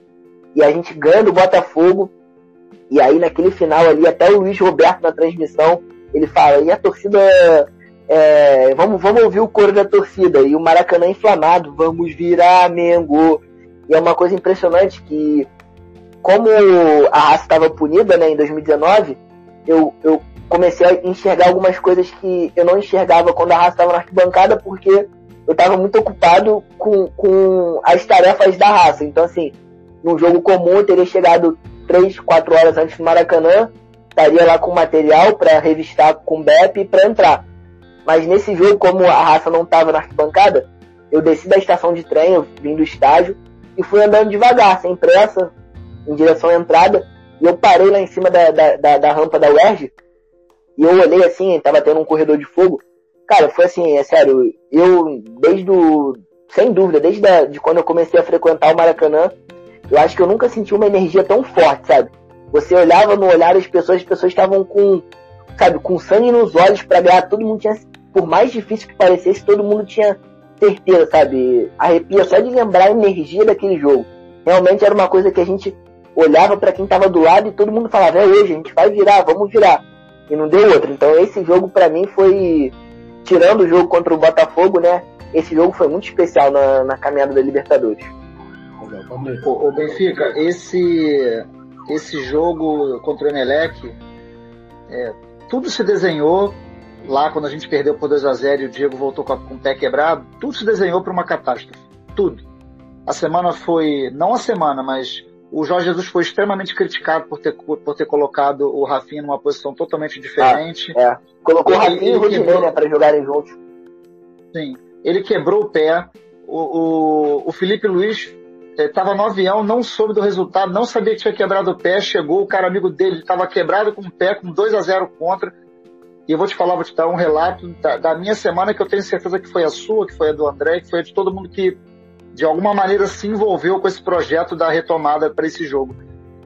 E a gente ganha do Botafogo. E aí naquele final ali, até o Luiz Roberto na transmissão, ele fala, e a torcida. É, vamos, vamos ouvir o coro da torcida. E o Maracanã inflamado, vamos virar Mengo. E é uma coisa impressionante que, como a raça estava punida né, em 2019, eu, eu comecei a enxergar algumas coisas que eu não enxergava quando a raça estava na arquibancada, porque eu estava muito ocupado com, com as tarefas da raça. Então, assim, num jogo comum eu teria chegado 3, 4 horas antes do Maracanã, estaria lá com material para revistar com o BEP para entrar. Mas nesse jogo, como a raça não estava na arquibancada, eu desci da estação de trem, eu vim do estágio e fui andando devagar, sem pressa, em direção à entrada. E eu parei lá em cima da, da, da, da rampa da UERJ e eu olhei assim, estava tendo um corredor de fogo. Cara, foi assim, é sério, eu, desde o, sem dúvida, desde a, de quando eu comecei a frequentar o Maracanã, eu acho que eu nunca senti uma energia tão forte, sabe? Você olhava no olhar das pessoas, as pessoas estavam com, sabe, com sangue nos olhos para ganhar, todo mundo tinha, por mais difícil que parecesse, todo mundo tinha certeza, sabe? Arrepia só de lembrar a energia daquele jogo. Realmente era uma coisa que a gente olhava para quem tava do lado e todo mundo falava, é hoje, a gente vai virar, vamos virar. E não deu outra. Então esse jogo para mim foi tirando o jogo contra o Botafogo, né? Esse jogo foi muito especial na, na caminhada da Libertadores. O, o Benfica, esse, esse jogo contra o Emelec, é, tudo se desenhou lá quando a gente perdeu por 2 a 0 e o Diego voltou com, a, com o pé quebrado, tudo se desenhou para uma catástrofe. Tudo. A semana foi, não a semana, mas o Jorge Jesus foi extremamente criticado por ter, por ter colocado o Rafinha numa posição totalmente diferente. Ah, é. Colocou o Rafinha e o Rodinei, né, para jogarem juntos. Sim. Ele quebrou o pé. O, o, o Felipe Luiz estava eh, no avião, não soube do resultado, não sabia que tinha quebrado o pé. Chegou, o cara amigo dele estava quebrado com o pé, com 2 a 0 contra. E eu vou te falar, vou te dar um relato da, da minha semana que eu tenho certeza que foi a sua, que foi a do André, que foi a de todo mundo que de alguma maneira se envolveu com esse projeto da retomada para esse jogo.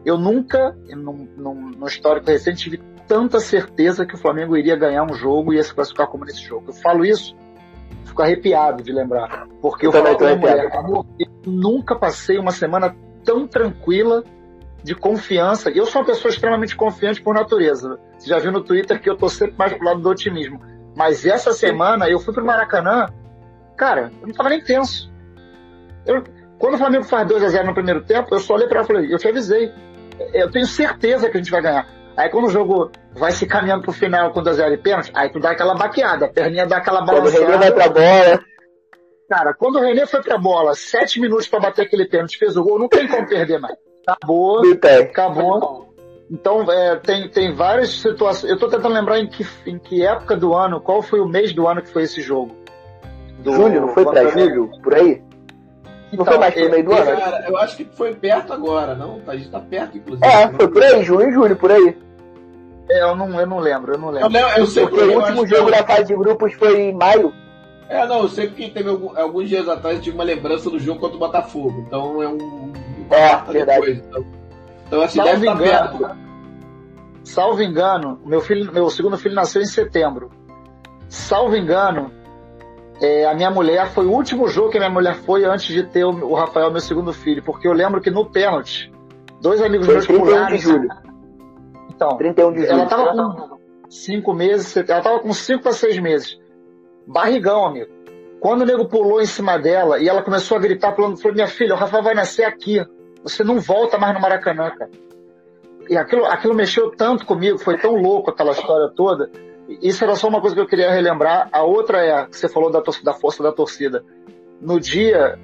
Eu nunca, num, num, no histórico recente, tive tanta certeza que o Flamengo iria ganhar um jogo e ia se classificar como nesse jogo. Eu falo isso, fico arrepiado de lembrar. Porque eu, eu falo mulher, amor, eu nunca passei uma semana tão tranquila de confiança. E eu sou uma pessoa extremamente confiante por natureza. Você já viu no Twitter que eu tô sempre mais pro lado do otimismo. Mas essa semana eu fui pro Maracanã, cara, eu não tava nem tenso. Eu, quando o Flamengo faz 2 a 0 no primeiro tempo, eu só olhei para ela e falei, eu te avisei. Eu tenho certeza que a gente vai ganhar. Aí quando o jogo vai se caminhando pro final com 2 a 0 e pênalti, aí tu dá aquela baqueada, a perninha dá aquela balançada. Quando o René vai pra bola. Cara, quando o René foi pra bola, sete minutos para bater aquele pênalti, fez o gol, não tem como perder mais. Acabou, acabou. Então, é, tem, tem várias situações. Eu tô tentando lembrar em que, em que época do ano, qual foi o mês do ano que foi esse jogo. Do, Júlio, não foi pra julho? Por aí? Não então, foi mais pro meio do ano? Cara, eu acho que foi perto agora, não? A gente tá perto, inclusive. É, foi por aí, junho e julho, por aí. É, eu não, eu não lembro, eu não lembro. Eu, eu sei porque o último jogo da fase de grupos foi em maio. É, não, eu sei que teve algum, alguns dias atrás eu tive uma lembrança do jogo contra o Botafogo. Então é um. É, verdade. Depois, então, então assim, Salvo deve estar perto. Salvo engano, meu, filho, meu segundo filho nasceu em setembro. Salvo engano, é, a minha mulher foi o último jogo que a minha mulher foi antes de ter o, o Rafael, meu segundo filho, porque eu lembro que no pênalti, dois amigos foi meus pularam. De julho. Então, 31 de julho. ela tava com cinco meses, ela tava com cinco para seis meses. Barrigão, amigo. Quando o nego pulou em cima dela e ela começou a gritar, falando, falou, minha filha, o Rafael vai nascer aqui. Você não volta mais no Maracanã, cara. E aquilo, aquilo mexeu tanto comigo, foi tão louco aquela história toda, isso era só uma coisa que eu queria relembrar. A outra é você falou da, da força da torcida. No dia,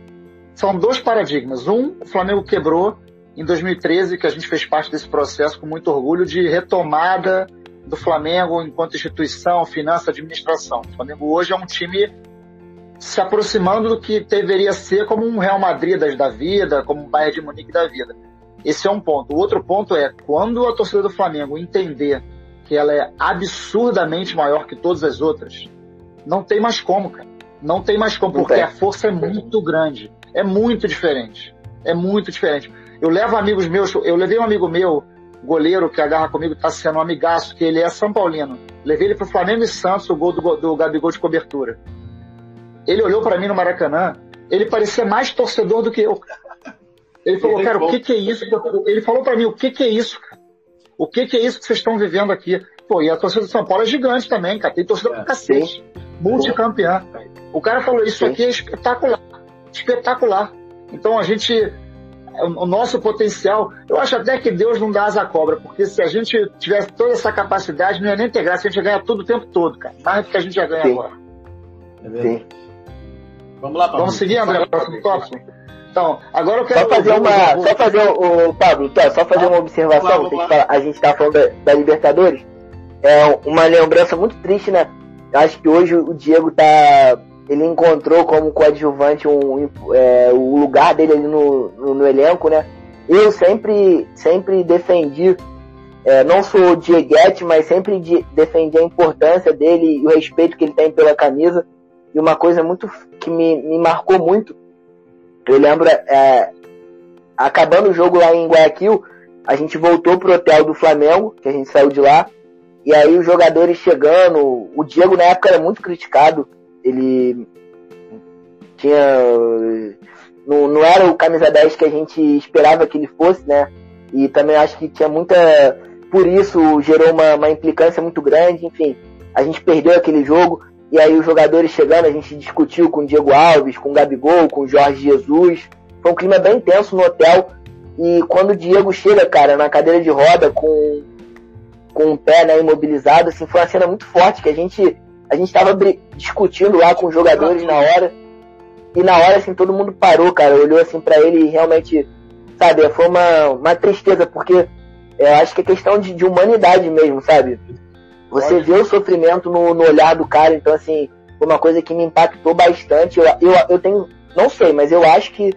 são dois paradigmas. Um, o Flamengo quebrou em 2013, que a gente fez parte desse processo com muito orgulho de retomada do Flamengo enquanto instituição, finança, administração. O Flamengo hoje é um time se aproximando do que deveria ser como um Real Madrid da vida, como um Bayern de Munique da vida. Esse é um ponto. O outro ponto é quando a torcida do Flamengo entender que ela é absurdamente maior que todas as outras, não tem mais como, cara. Não tem mais como, porque a força é muito grande. É muito diferente. É muito diferente. Eu levo amigos meus, eu levei um amigo meu, goleiro que agarra comigo, tá sendo um amigaço, que ele é São Paulino. Levei ele pro Flamengo e Santos, o gol do, do Gabigol de cobertura. Ele olhou para mim no Maracanã, ele parecia mais torcedor do que eu. Ele falou, cara, o que que é isso? Ele falou para mim, o que que é isso? O que, que é isso que vocês estão vivendo aqui? Pô, e a torcida do São Paulo é gigante também, cara. Tem torcida é, pra cacete. Multicampeã. O cara falou, isso sim. aqui é espetacular. Espetacular. Então a gente. O nosso potencial, eu acho até que Deus não dá asa cobra, porque se a gente tivesse toda essa capacidade, não ia nem ter graça, a gente ia ganhar tudo o tempo todo, cara. Mais do que a gente já ganha sim. agora. É verdade. Sim. Vamos lá, Vamos seguir, André, próximo tópico? Então, agora eu quero. Só fazer uma. Só fazer o, o Pablo, tá, só fazer uma observação. a gente tá falando da, da, Libertadores. É uma lembrança muito triste, né? Eu acho que hoje o Diego tá. Ele encontrou como coadjuvante um, é, o lugar dele ali no, no, no, elenco, né? Eu sempre, sempre defendi, é, não sou Dieguete, mas sempre de, defendi a importância dele e o respeito que ele tem pela camisa. E uma coisa muito que me, me marcou muito eu lembro, é, acabando o jogo lá em Guayaquil, a gente voltou pro hotel do Flamengo, que a gente saiu de lá, e aí os jogadores chegando, o Diego na época era muito criticado, ele tinha. Não, não era o camisa 10 que a gente esperava que ele fosse, né? E também acho que tinha muita. Por isso gerou uma, uma implicância muito grande, enfim. A gente perdeu aquele jogo. E aí os jogadores chegando, a gente discutiu com o Diego Alves, com o Gabigol, com o Jorge Jesus. Foi um clima bem tenso no hotel. E quando o Diego chega, cara, na cadeira de roda com, com o pé né, imobilizado, assim, foi uma cena muito forte que a gente a gente discutindo lá com os jogadores na hora. E na hora, assim, todo mundo parou, cara, olhou assim para ele e realmente, sabe, foi uma, uma tristeza, porque eu acho que é questão de, de humanidade mesmo, sabe? Você vê o sofrimento no, no, olhar do cara, então assim, foi uma coisa que me impactou bastante. Eu, eu, eu tenho, não sei, mas eu acho que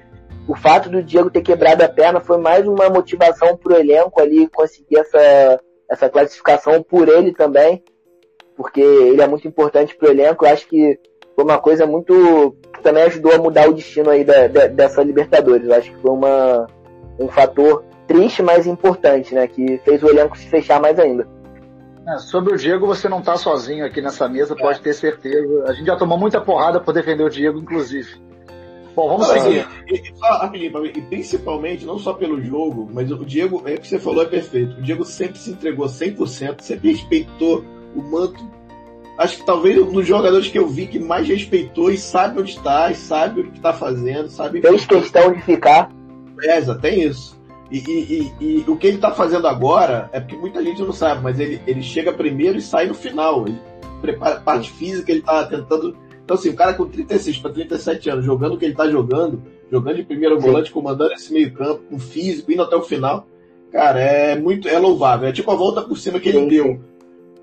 o fato do Diego ter quebrado a perna foi mais uma motivação pro elenco ali conseguir essa, essa classificação por ele também, porque ele é muito importante pro elenco. Eu acho que foi uma coisa muito que também ajudou a mudar o destino aí da, da, dessa Libertadores. Eu acho que foi uma, um fator triste, mas importante, né? Que fez o elenco se fechar mais ainda. É, sobre o Diego, você não está sozinho aqui nessa mesa, pode ter certeza. A gente já tomou muita porrada por defender o Diego, inclusive. Bom, vamos seguir. E, só rapidinho, e principalmente, não só pelo jogo, mas o Diego, é o que você falou, é perfeito. O Diego sempre se entregou 100%, sempre respeitou o manto. Acho que talvez um dos jogadores que eu vi que mais respeitou e sabe onde está, e sabe o que está fazendo, sabe. Fez questão de ficar. É, tem isso. E, e, e, e, o que ele está fazendo agora é porque muita gente não sabe, mas ele, ele chega primeiro e sai no final. Ele prepara a parte física, ele está tentando então, assim, o cara com 36 para 37 anos, jogando o que ele tá jogando, jogando de primeiro volante, comandando esse meio-campo, com físico, indo até o final, cara, é muito é louvável. É tipo a volta por cima que ele deu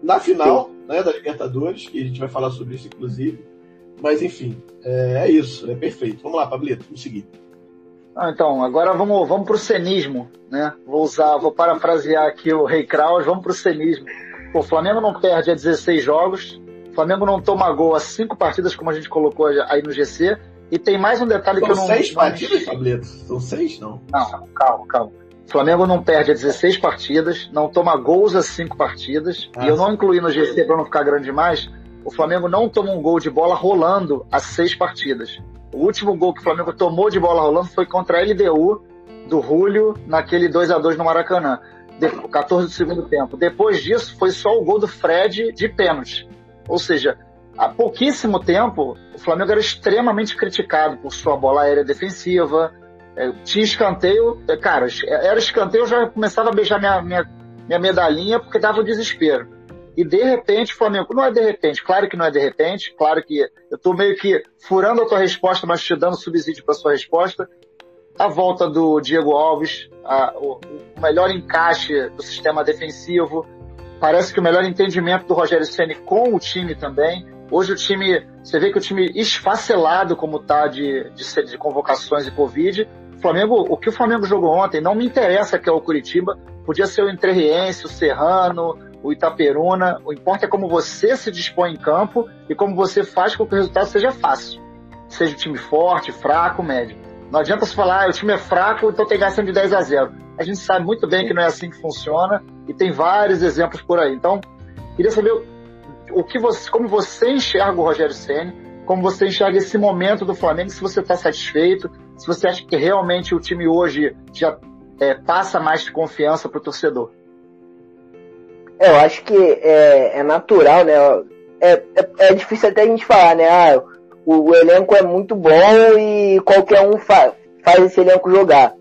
na final né, da Libertadores, que a gente vai falar sobre isso, inclusive. Mas, enfim, é, é isso, é perfeito. Vamos lá, Pablito, vamos seguir. Ah, então, agora vamos, vamos para o cenismo, né? Vou usar, vou parafrasear aqui o Rei Kraus, vamos para o cenismo. o Flamengo não perde a 16 jogos, o Flamengo não toma gol há cinco partidas, como a gente colocou aí no GC. E tem mais um detalhe São que eu não. São seis partidas, Tableto? São seis, não? Não, calma, calma. O Flamengo não perde a 16 partidas, não toma gols a cinco partidas. Ah, e eu não incluí no GC para não ficar grande demais. O Flamengo não toma um gol de bola rolando a seis partidas. O último gol que o Flamengo tomou de bola rolando foi contra a LDU do Julio naquele 2 a 2 no Maracanã. 14 do segundo tempo. Depois disso, foi só o gol do Fred de pênalti. Ou seja, há pouquíssimo tempo, o Flamengo era extremamente criticado por sua bola aérea defensiva, é, tinha escanteio, é, cara, era escanteio, eu já começava a beijar minha, minha, minha medalhinha porque dava desespero. E de repente, o Flamengo, não é de repente, claro que não é de repente, claro que eu estou meio que furando a tua resposta, mas te dando subsídio para sua resposta. A volta do Diego Alves, a, o, o melhor encaixe do sistema defensivo, Parece que o melhor entendimento do Rogério Ceni com o time também. Hoje o time, você vê que o time esfacelado como tá de, de, de convocações e Covid. Flamengo, o que o Flamengo jogou ontem, não me interessa que é o Curitiba, podia ser o Entrerriense, o Serrano, o Itaperuna. O importa é como você se dispõe em campo e como você faz com que o resultado seja fácil. Seja um time forte, fraco, médio. Não adianta se falar, ah, o time é fraco, então tem gasto de 10 a 0. A gente sabe muito bem que não é assim que funciona e tem vários exemplos por aí. Então, queria saber o que você, como você enxerga o Rogério Ceni, como você enxerga esse momento do Flamengo, se você está satisfeito, se você acha que realmente o time hoje já é, passa mais confiança para o torcedor. Eu acho que é, é natural, né? É, é, é, difícil até a gente falar, né? Ah, o, o elenco é muito bom e qualquer um fa faz esse elenco jogar.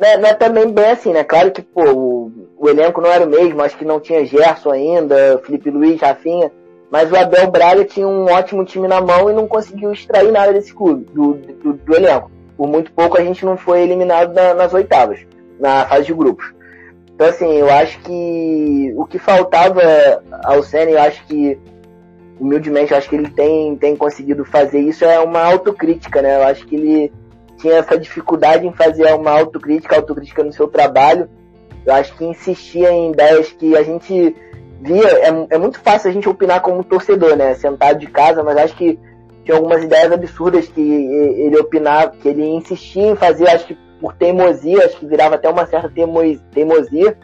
Não é, não é, também bem assim, né? Claro que, pô, o, o, elenco não era o mesmo, acho que não tinha Gerson ainda, Felipe Luiz, Rafinha, mas o Abel Braga tinha um ótimo time na mão e não conseguiu extrair nada desse clube, do, do, do elenco. Por muito pouco a gente não foi eliminado na, nas oitavas, na fase de grupos. Então, assim, eu acho que o que faltava ao Senna, eu acho que humildemente, eu acho que ele tem, tem conseguido fazer isso, é uma autocrítica, né? Eu acho que ele tinha essa dificuldade em fazer uma autocrítica, autocrítica no seu trabalho. Eu acho que insistia em ideias que a gente via, é, é muito fácil a gente opinar como torcedor, né? Sentado de casa, mas acho que tinha algumas ideias absurdas que ele opinava, que ele insistia em fazer, acho que por teimosia, acho que virava até uma certa teimosia,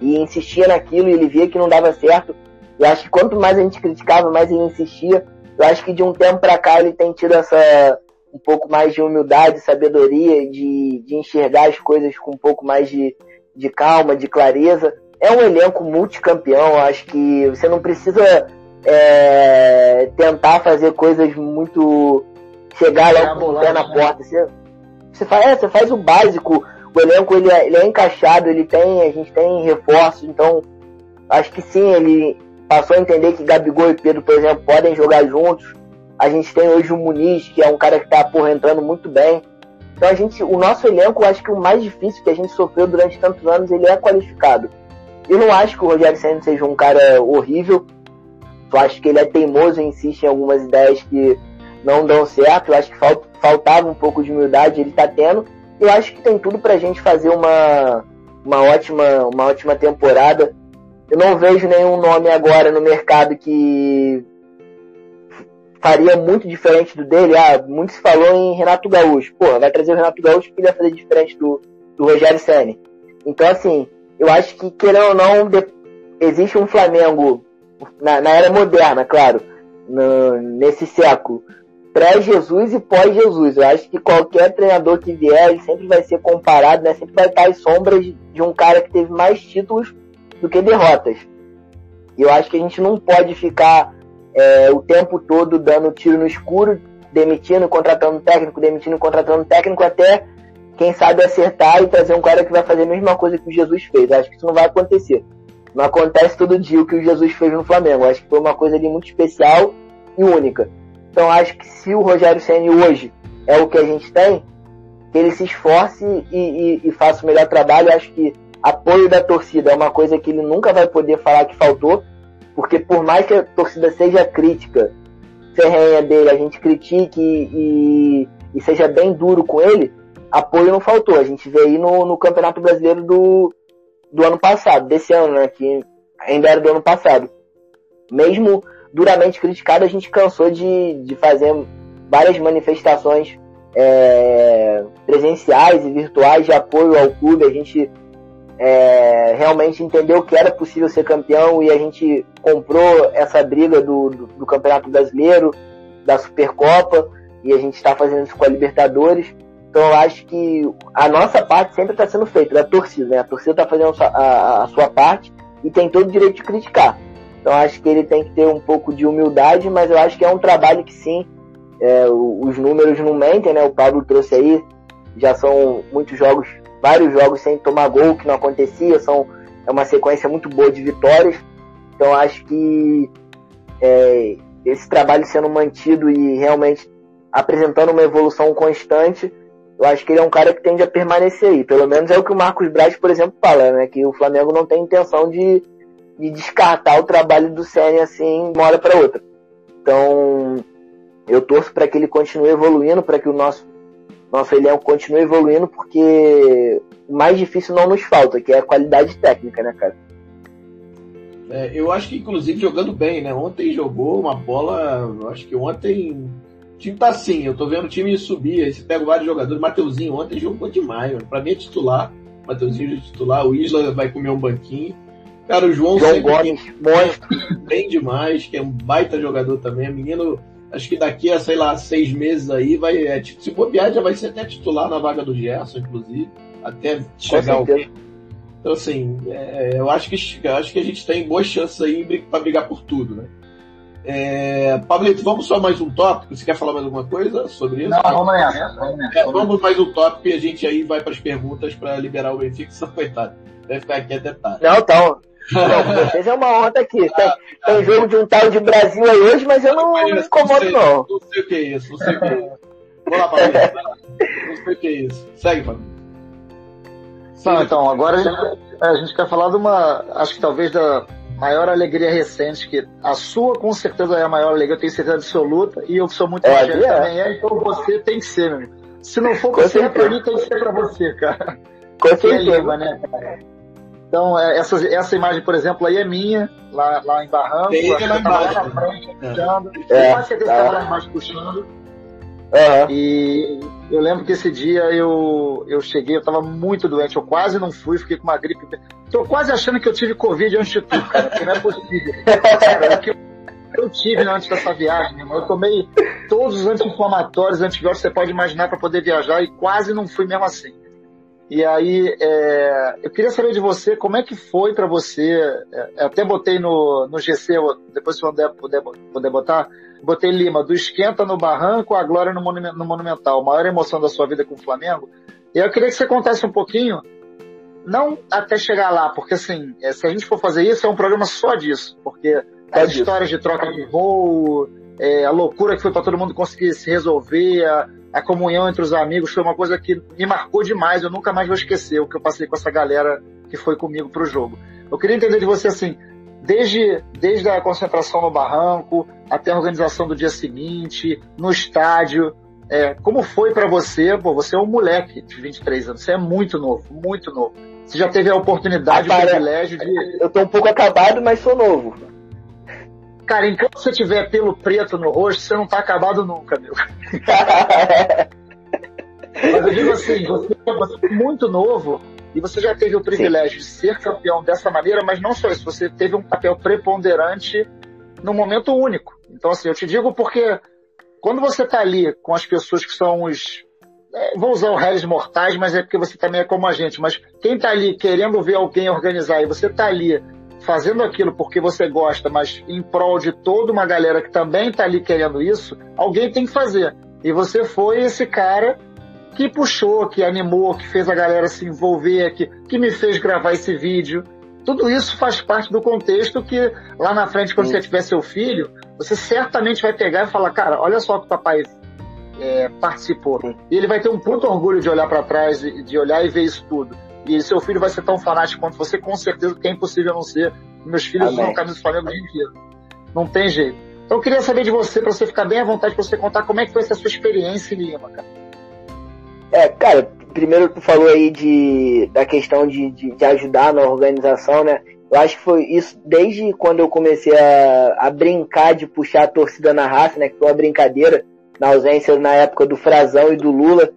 e insistia naquilo e ele via que não dava certo. E acho que quanto mais a gente criticava, mais ele insistia. Eu acho que de um tempo para cá ele tem tido essa um pouco mais de humildade, sabedoria, de, de enxergar as coisas com um pouco mais de, de calma, de clareza. É um elenco multicampeão, acho que você não precisa é, tentar fazer coisas muito. chegar lá com o pé na né? porta. Você, você, faz, é, você faz o básico, o elenco ele é, ele é encaixado, ele tem, a gente tem reforços, então acho que sim, ele passou a entender que Gabigol e Pedro, por exemplo, podem jogar juntos. A gente tem hoje o Muniz, que é um cara que está porra, entrando muito bem. Então a gente, o nosso elenco, acho que o mais difícil que a gente sofreu durante tantos anos, ele é qualificado. Eu não acho que o Rogério Senna seja um cara horrível. Eu acho que ele é teimoso e insiste em algumas ideias que não dão certo. Eu acho que faltava um pouco de humildade, ele está tendo. Eu acho que tem tudo para a gente fazer uma, uma, ótima, uma ótima temporada. Eu não vejo nenhum nome agora no mercado que faria muito diferente do dele. Ah, muito se falou em Renato Gaúcho. Pô, vai trazer o Renato Gaúcho que vai fazer diferente do, do Rogério Senni. Então, assim, eu acho que, querendo ou não, de, existe um Flamengo, na, na, era moderna, claro, no, nesse século, pré-Jesus e pós-Jesus. Eu acho que qualquer treinador que vier, ele sempre vai ser comparado, né? Sempre vai estar às sombras de um cara que teve mais títulos do que derrotas. E eu acho que a gente não pode ficar é, o tempo todo dando tiro no escuro, demitindo, contratando técnico, demitindo, contratando técnico, até quem sabe acertar e trazer um cara que vai fazer a mesma coisa que o Jesus fez. Eu acho que isso não vai acontecer. Não acontece todo dia o que o Jesus fez no Flamengo. Eu acho que foi uma coisa ali muito especial e única. Então acho que se o Rogério Senna hoje é o que a gente tem, que ele se esforce e, e, e faça o melhor trabalho. Acho que apoio da torcida é uma coisa que ele nunca vai poder falar que faltou, porque por mais que a torcida seja crítica, ferrenha dele, a gente critique e, e, seja bem duro com ele, apoio não faltou. A gente vê aí no, no Campeonato Brasileiro do, do ano passado, desse ano, né? Que ainda era do ano passado. Mesmo duramente criticado, a gente cansou de, de fazer várias manifestações é, presenciais e virtuais de apoio ao clube. A gente é, realmente entendeu que era possível ser campeão e a gente comprou essa briga do, do, do Campeonato Brasileiro, da Supercopa, e a gente está fazendo isso com a Libertadores. Então eu acho que a nossa parte sempre está sendo feita, da torcida, né? A torcida está fazendo a, a, a sua parte e tem todo o direito de criticar. Então acho que ele tem que ter um pouco de humildade, mas eu acho que é um trabalho que sim, é, os números não mentem, né? O Pablo trouxe aí, já são muitos jogos, vários jogos sem tomar gol, que não acontecia, são, é uma sequência muito boa de vitórias. Então acho que é, esse trabalho sendo mantido e realmente apresentando uma evolução constante, eu acho que ele é um cara que tende a permanecer aí. Pelo menos é o que o Marcos Braz, por exemplo, fala, né? Que o Flamengo não tem intenção de de descartar o trabalho do Ceni assim de uma hora para outra. Então, eu torço para que ele continue evoluindo, para que o nosso nosso elenco continue evoluindo, porque o mais difícil não nos falta, que é a qualidade técnica, né, cara? É, eu acho que, inclusive, jogando bem, né? Ontem jogou uma bola. Acho que ontem. O time tá assim, eu tô vendo o time subir. Aí você pega vários jogadores. Mateuzinho ontem jogou demais. Para mim é titular. Mateuzinho é titular. O Isla vai comer um banquinho. Cara, o João, João Gomes. Bem demais, que é um baita jogador também. Menino, acho que daqui a, sei lá, seis meses aí, vai. É, se bobear, já vai ser até titular na vaga do Gerson, inclusive. Até chegar alguém. Então, assim, é, eu, acho que, eu acho que a gente tem boas chances aí para brigar por tudo, né? É, Pablito, vamos só mais um tópico? Você quer falar mais alguma coisa sobre isso? Não, vamos nessa. Vamos, É, vamos mais um tópico e a gente aí vai para as perguntas para liberar o Benfica, coitado. Vai ficar aqui até tarde. Não, então, não, vocês é uma honra aqui. Tem, tem jogo de um tal de Brasil aí hoje, mas eu não, não me incomodo, não. Não sei o que é isso, não sei o que é isso. Vamos lá, Fabinho. Não sei o que é isso. Segue, Fabinho. Não, então, agora a gente, a gente quer falar de uma, acho que talvez da maior alegria recente, que a sua com certeza é a maior alegria, eu tenho certeza absoluta, e eu sou muito é, é. também é, então você tem que ser, meu amigo. Se não for pra ser pra mim, tem que ser pra você, cara. Com certeza. né, cara? Então, é, essa, essa imagem, por exemplo, aí é minha, lá, lá em Barranco. Tem lá embaixo. Lá na frente, é. puxando. É, com certeza é. lá embaixo puxando. Uhum. E eu lembro que esse dia eu, eu cheguei, eu tava muito doente, eu quase não fui, fiquei com uma gripe. Tô quase achando que eu tive Covid antes de tudo, cara, porque não é possível. eu, eu tive né, antes dessa viagem, irmão. Eu tomei todos os anti-inflamatórios, antibióticos que você pode imaginar para poder viajar e quase não fui mesmo assim. E aí, é, eu queria saber de você como é que foi para você. É, até botei no, no GC, depois se puder, puder, puder botar, botei Lima, do esquenta no barranco à glória no, no Monumental, maior emoção da sua vida com o Flamengo. E eu queria que você contasse um pouquinho, não até chegar lá, porque assim, é, se a gente for fazer isso, é um programa só disso, porque as histórias de troca de voo, é, a loucura que foi para todo mundo conseguir se resolver, a, a comunhão entre os amigos foi uma coisa que me marcou demais. Eu nunca mais vou esquecer o que eu passei com essa galera que foi comigo pro jogo. Eu queria entender de você assim, desde, desde a concentração no barranco até a organização do dia seguinte, no estádio, é, como foi para você? Pô, você é um moleque de 23 anos, você é muito novo, muito novo. Você já teve a oportunidade, o privilégio de. Eu tô um pouco acabado, mas sou novo. Cara, enquanto você tiver pelo preto no rosto, você não tá acabado nunca, meu. Mas eu digo assim, você, é muito novo e você já teve o privilégio Sim. de ser campeão dessa maneira, mas não só isso, você teve um papel preponderante num momento único. Então, assim, eu te digo porque quando você está ali com as pessoas que são os. É, vou usar o réis mortais, mas é porque você também é como a gente. Mas quem está ali querendo ver alguém organizar e você está ali fazendo aquilo porque você gosta, mas em prol de toda uma galera que também está ali querendo isso, alguém tem que fazer. E você foi esse cara que puxou, que animou, que fez a galera se envolver, que, que me fez gravar esse vídeo. Tudo isso faz parte do contexto que lá na frente, quando Sim. você tiver seu filho, você certamente vai pegar e falar, cara, olha só que o papai é, participou. E ele vai ter um puto orgulho de olhar para trás, de olhar e ver isso tudo. E seu filho vai ser tão fanático quanto você, com certeza, que é impossível não ser. Meus filhos Amém. usam camisa do Flamengo o dia inteiro. Não tem jeito. Então eu queria saber de você, para você ficar bem à vontade, para você contar como é que foi essa sua experiência em Lima, cara. É, cara, primeiro tu falou aí de, da questão de, de, de, ajudar na organização, né? Eu acho que foi isso desde quando eu comecei a, a brincar de puxar a torcida na raça, né? Que foi uma brincadeira, na ausência na época do Frazão e do Lula,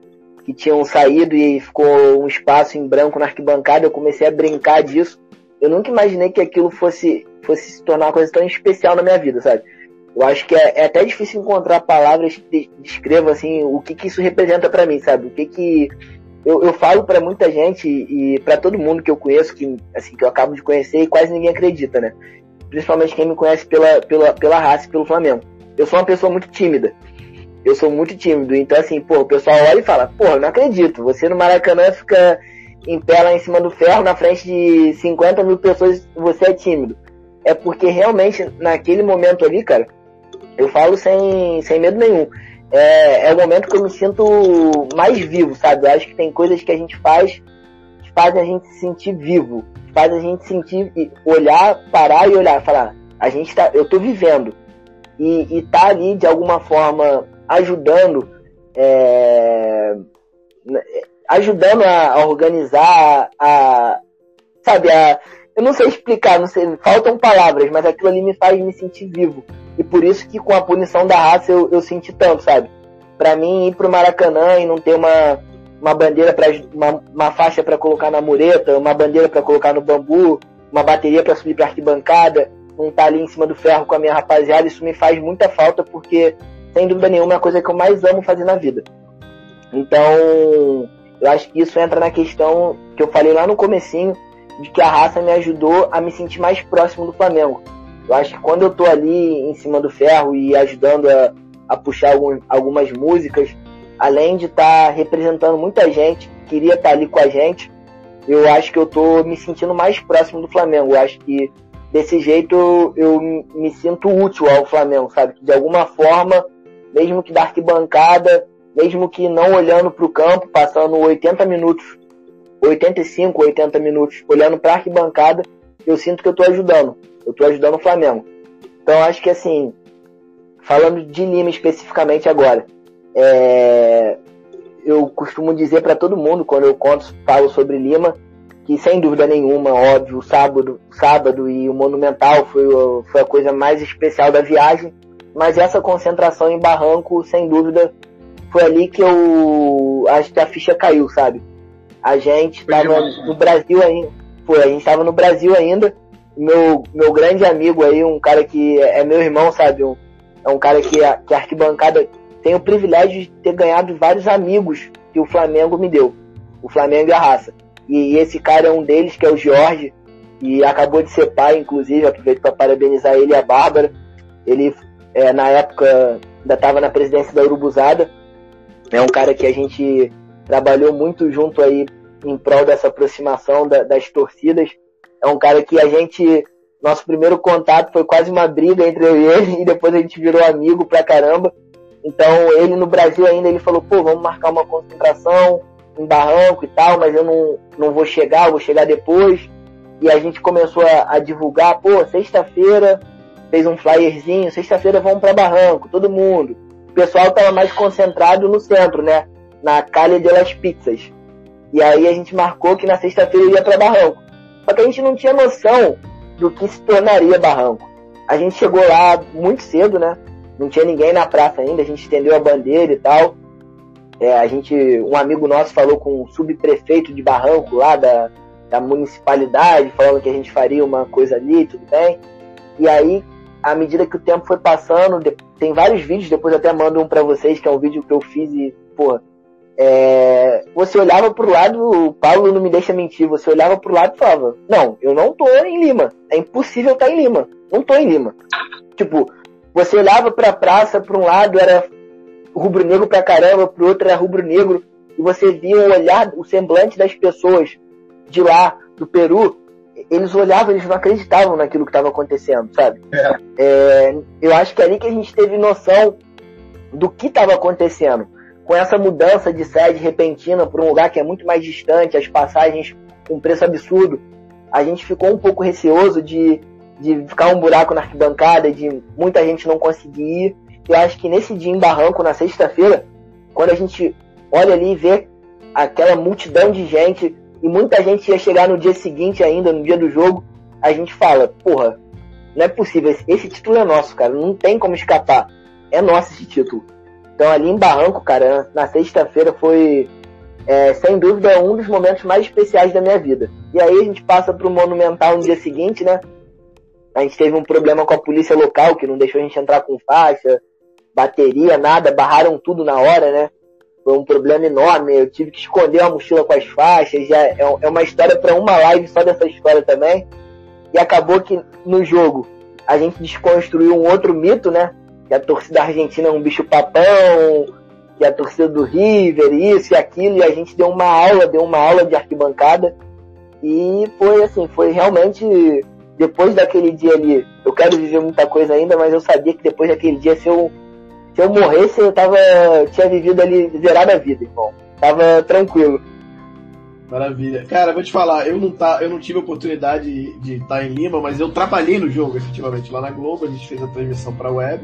que tinham saído e ficou um espaço em branco na arquibancada, eu comecei a brincar disso. Eu nunca imaginei que aquilo fosse, fosse se tornar uma coisa tão especial na minha vida, sabe? Eu acho que é, é até difícil encontrar palavras que descrevam assim o que, que isso representa para mim, sabe? O que que eu, eu falo para muita gente e para todo mundo que eu conheço, que assim que eu acabo de conhecer e quase ninguém acredita, né? Principalmente quem me conhece pela pela pela raça pelo Flamengo. Eu sou uma pessoa muito tímida. Eu sou muito tímido, então assim, pô, o pessoal olha e fala, pô, não acredito, você no Maracanã fica em pé lá em cima do ferro, na frente de 50 mil pessoas, você é tímido. É porque realmente, naquele momento ali, cara, eu falo sem, sem medo nenhum. É, é o momento que eu me sinto mais vivo, sabe? Eu acho que tem coisas que a gente faz que fazem a gente se sentir vivo. Faz a gente sentir, olhar, parar e olhar, falar, a gente tá, eu tô vivendo. E, e tá ali de alguma forma ajudando, é, ajudando a, a organizar, a, sabe, a, eu não sei explicar, não sei, faltam palavras, mas aquilo ali me faz me sentir vivo. E por isso que com a punição da raça eu, eu senti tanto, sabe? Para mim ir pro Maracanã e não ter uma, uma bandeira para uma, uma faixa para colocar na mureta, uma bandeira para colocar no bambu, uma bateria para subir para arquibancada, não estar tá ali em cima do ferro com a minha rapaziada, isso me faz muita falta porque sem dúvida nenhuma é a coisa que eu mais amo fazer na vida. Então, eu acho que isso entra na questão que eu falei lá no comecinho, de que a raça me ajudou a me sentir mais próximo do Flamengo. Eu acho que quando eu tô ali em cima do ferro e ajudando a, a puxar algum, algumas músicas, além de estar tá representando muita gente que queria estar tá ali com a gente, eu acho que eu tô me sentindo mais próximo do Flamengo. Eu acho que desse jeito eu me sinto útil ao Flamengo, sabe? De alguma forma, mesmo que da arquibancada, mesmo que não olhando para o campo, passando 80 minutos, 85, 80 minutos olhando para a arquibancada, eu sinto que eu estou ajudando eu tô ajudando o Flamengo. Então acho que assim, falando de Lima especificamente agora, é, eu costumo dizer para todo mundo quando eu conto, falo sobre Lima, que sem dúvida nenhuma, óbvio, o sábado, sábado e o Monumental foi, foi a coisa mais especial da viagem, mas essa concentração em Barranco, sem dúvida, foi ali que eu acho que a ficha caiu, sabe? A gente estava no Brasil ainda, foi, a gente estava no Brasil ainda, meu, meu grande amigo aí, um cara que é, meu irmão, sabe? Um, é um cara que, que arquibancada tem o privilégio de ter ganhado vários amigos que o Flamengo me deu. O Flamengo e a raça. E, e esse cara é um deles, que é o Jorge, e acabou de ser pai, inclusive, aproveito para parabenizar ele e a Bárbara. Ele, é, na época, ainda estava na presidência da Urubuzada. É um cara que a gente trabalhou muito junto aí em prol dessa aproximação da, das torcidas. É um cara que a gente. Nosso primeiro contato foi quase uma briga entre eu e ele, e depois a gente virou amigo pra caramba. Então, ele no Brasil ainda, ele falou, pô, vamos marcar uma concentração em Barranco e tal, mas eu não, não vou chegar, vou chegar depois. E a gente começou a, a divulgar, pô, sexta-feira, fez um flyerzinho, sexta-feira vamos para Barranco, todo mundo. O pessoal tava mais concentrado no centro, né? Na Calha de las Pizzas. E aí a gente marcou que na sexta-feira ia para Barranco. Só que a gente não tinha noção do que se tornaria Barranco. A gente chegou lá muito cedo, né? Não tinha ninguém na praça ainda, a gente estendeu a bandeira e tal. É, a gente, um amigo nosso falou com o subprefeito de Barranco lá da, da municipalidade, falando que a gente faria uma coisa ali, tudo bem. E aí à medida que o tempo foi passando, tem vários vídeos, depois até mando um para vocês, que é um vídeo que eu fiz e, pô, é, você olhava pro lado, o Paulo não me deixa mentir, você olhava pro lado e falava, não, eu não tô em Lima, é impossível estar tá em Lima, não tô em Lima. Tipo, você olhava pra praça, pra um lado era rubro-negro pra caramba, pro outro era rubro-negro, e você via o olhar, o semblante das pessoas de lá, do Peru, eles olhavam, eles não acreditavam naquilo que estava acontecendo, sabe? É. É, eu acho que é ali que a gente teve noção do que estava acontecendo. Com essa mudança de sede repentina para um lugar que é muito mais distante, as passagens com preço absurdo, a gente ficou um pouco receoso de, de ficar um buraco na arquibancada, de muita gente não conseguir ir. Eu acho que nesse dia em Barranco, na sexta-feira, quando a gente olha ali e vê aquela multidão de gente e muita gente ia chegar no dia seguinte ainda, no dia do jogo, a gente fala, porra, não é possível, esse, título é nosso, cara, não tem como escapar. É nosso esse título. Então ali em Barranco, cara, na sexta-feira foi, é, sem dúvida, um dos momentos mais especiais da minha vida. E aí a gente passa pro Monumental no dia seguinte, né? A gente teve um problema com a polícia local, que não deixou a gente entrar com faixa, bateria, nada, barraram tudo na hora, né? Foi um problema enorme. Eu tive que esconder a mochila com as faixas. Já é, é uma história para uma live só dessa história também. E acabou que no jogo a gente desconstruiu um outro mito, né? Que a torcida argentina é um bicho papão, que a torcida do River, isso e aquilo, e a gente deu uma aula, deu uma aula de arquibancada. E foi assim, foi realmente depois daquele dia ali, eu quero viver muita coisa ainda, mas eu sabia que depois daquele dia se eu se eu morresse, eu tava. tinha vivido ali zerada a vida, irmão. Tava tranquilo. Maravilha. Cara, vou te falar, eu não, tá, eu não tive a oportunidade de estar em Lima, mas eu trabalhei no jogo, efetivamente, lá na Globo, a gente fez a transmissão pra web.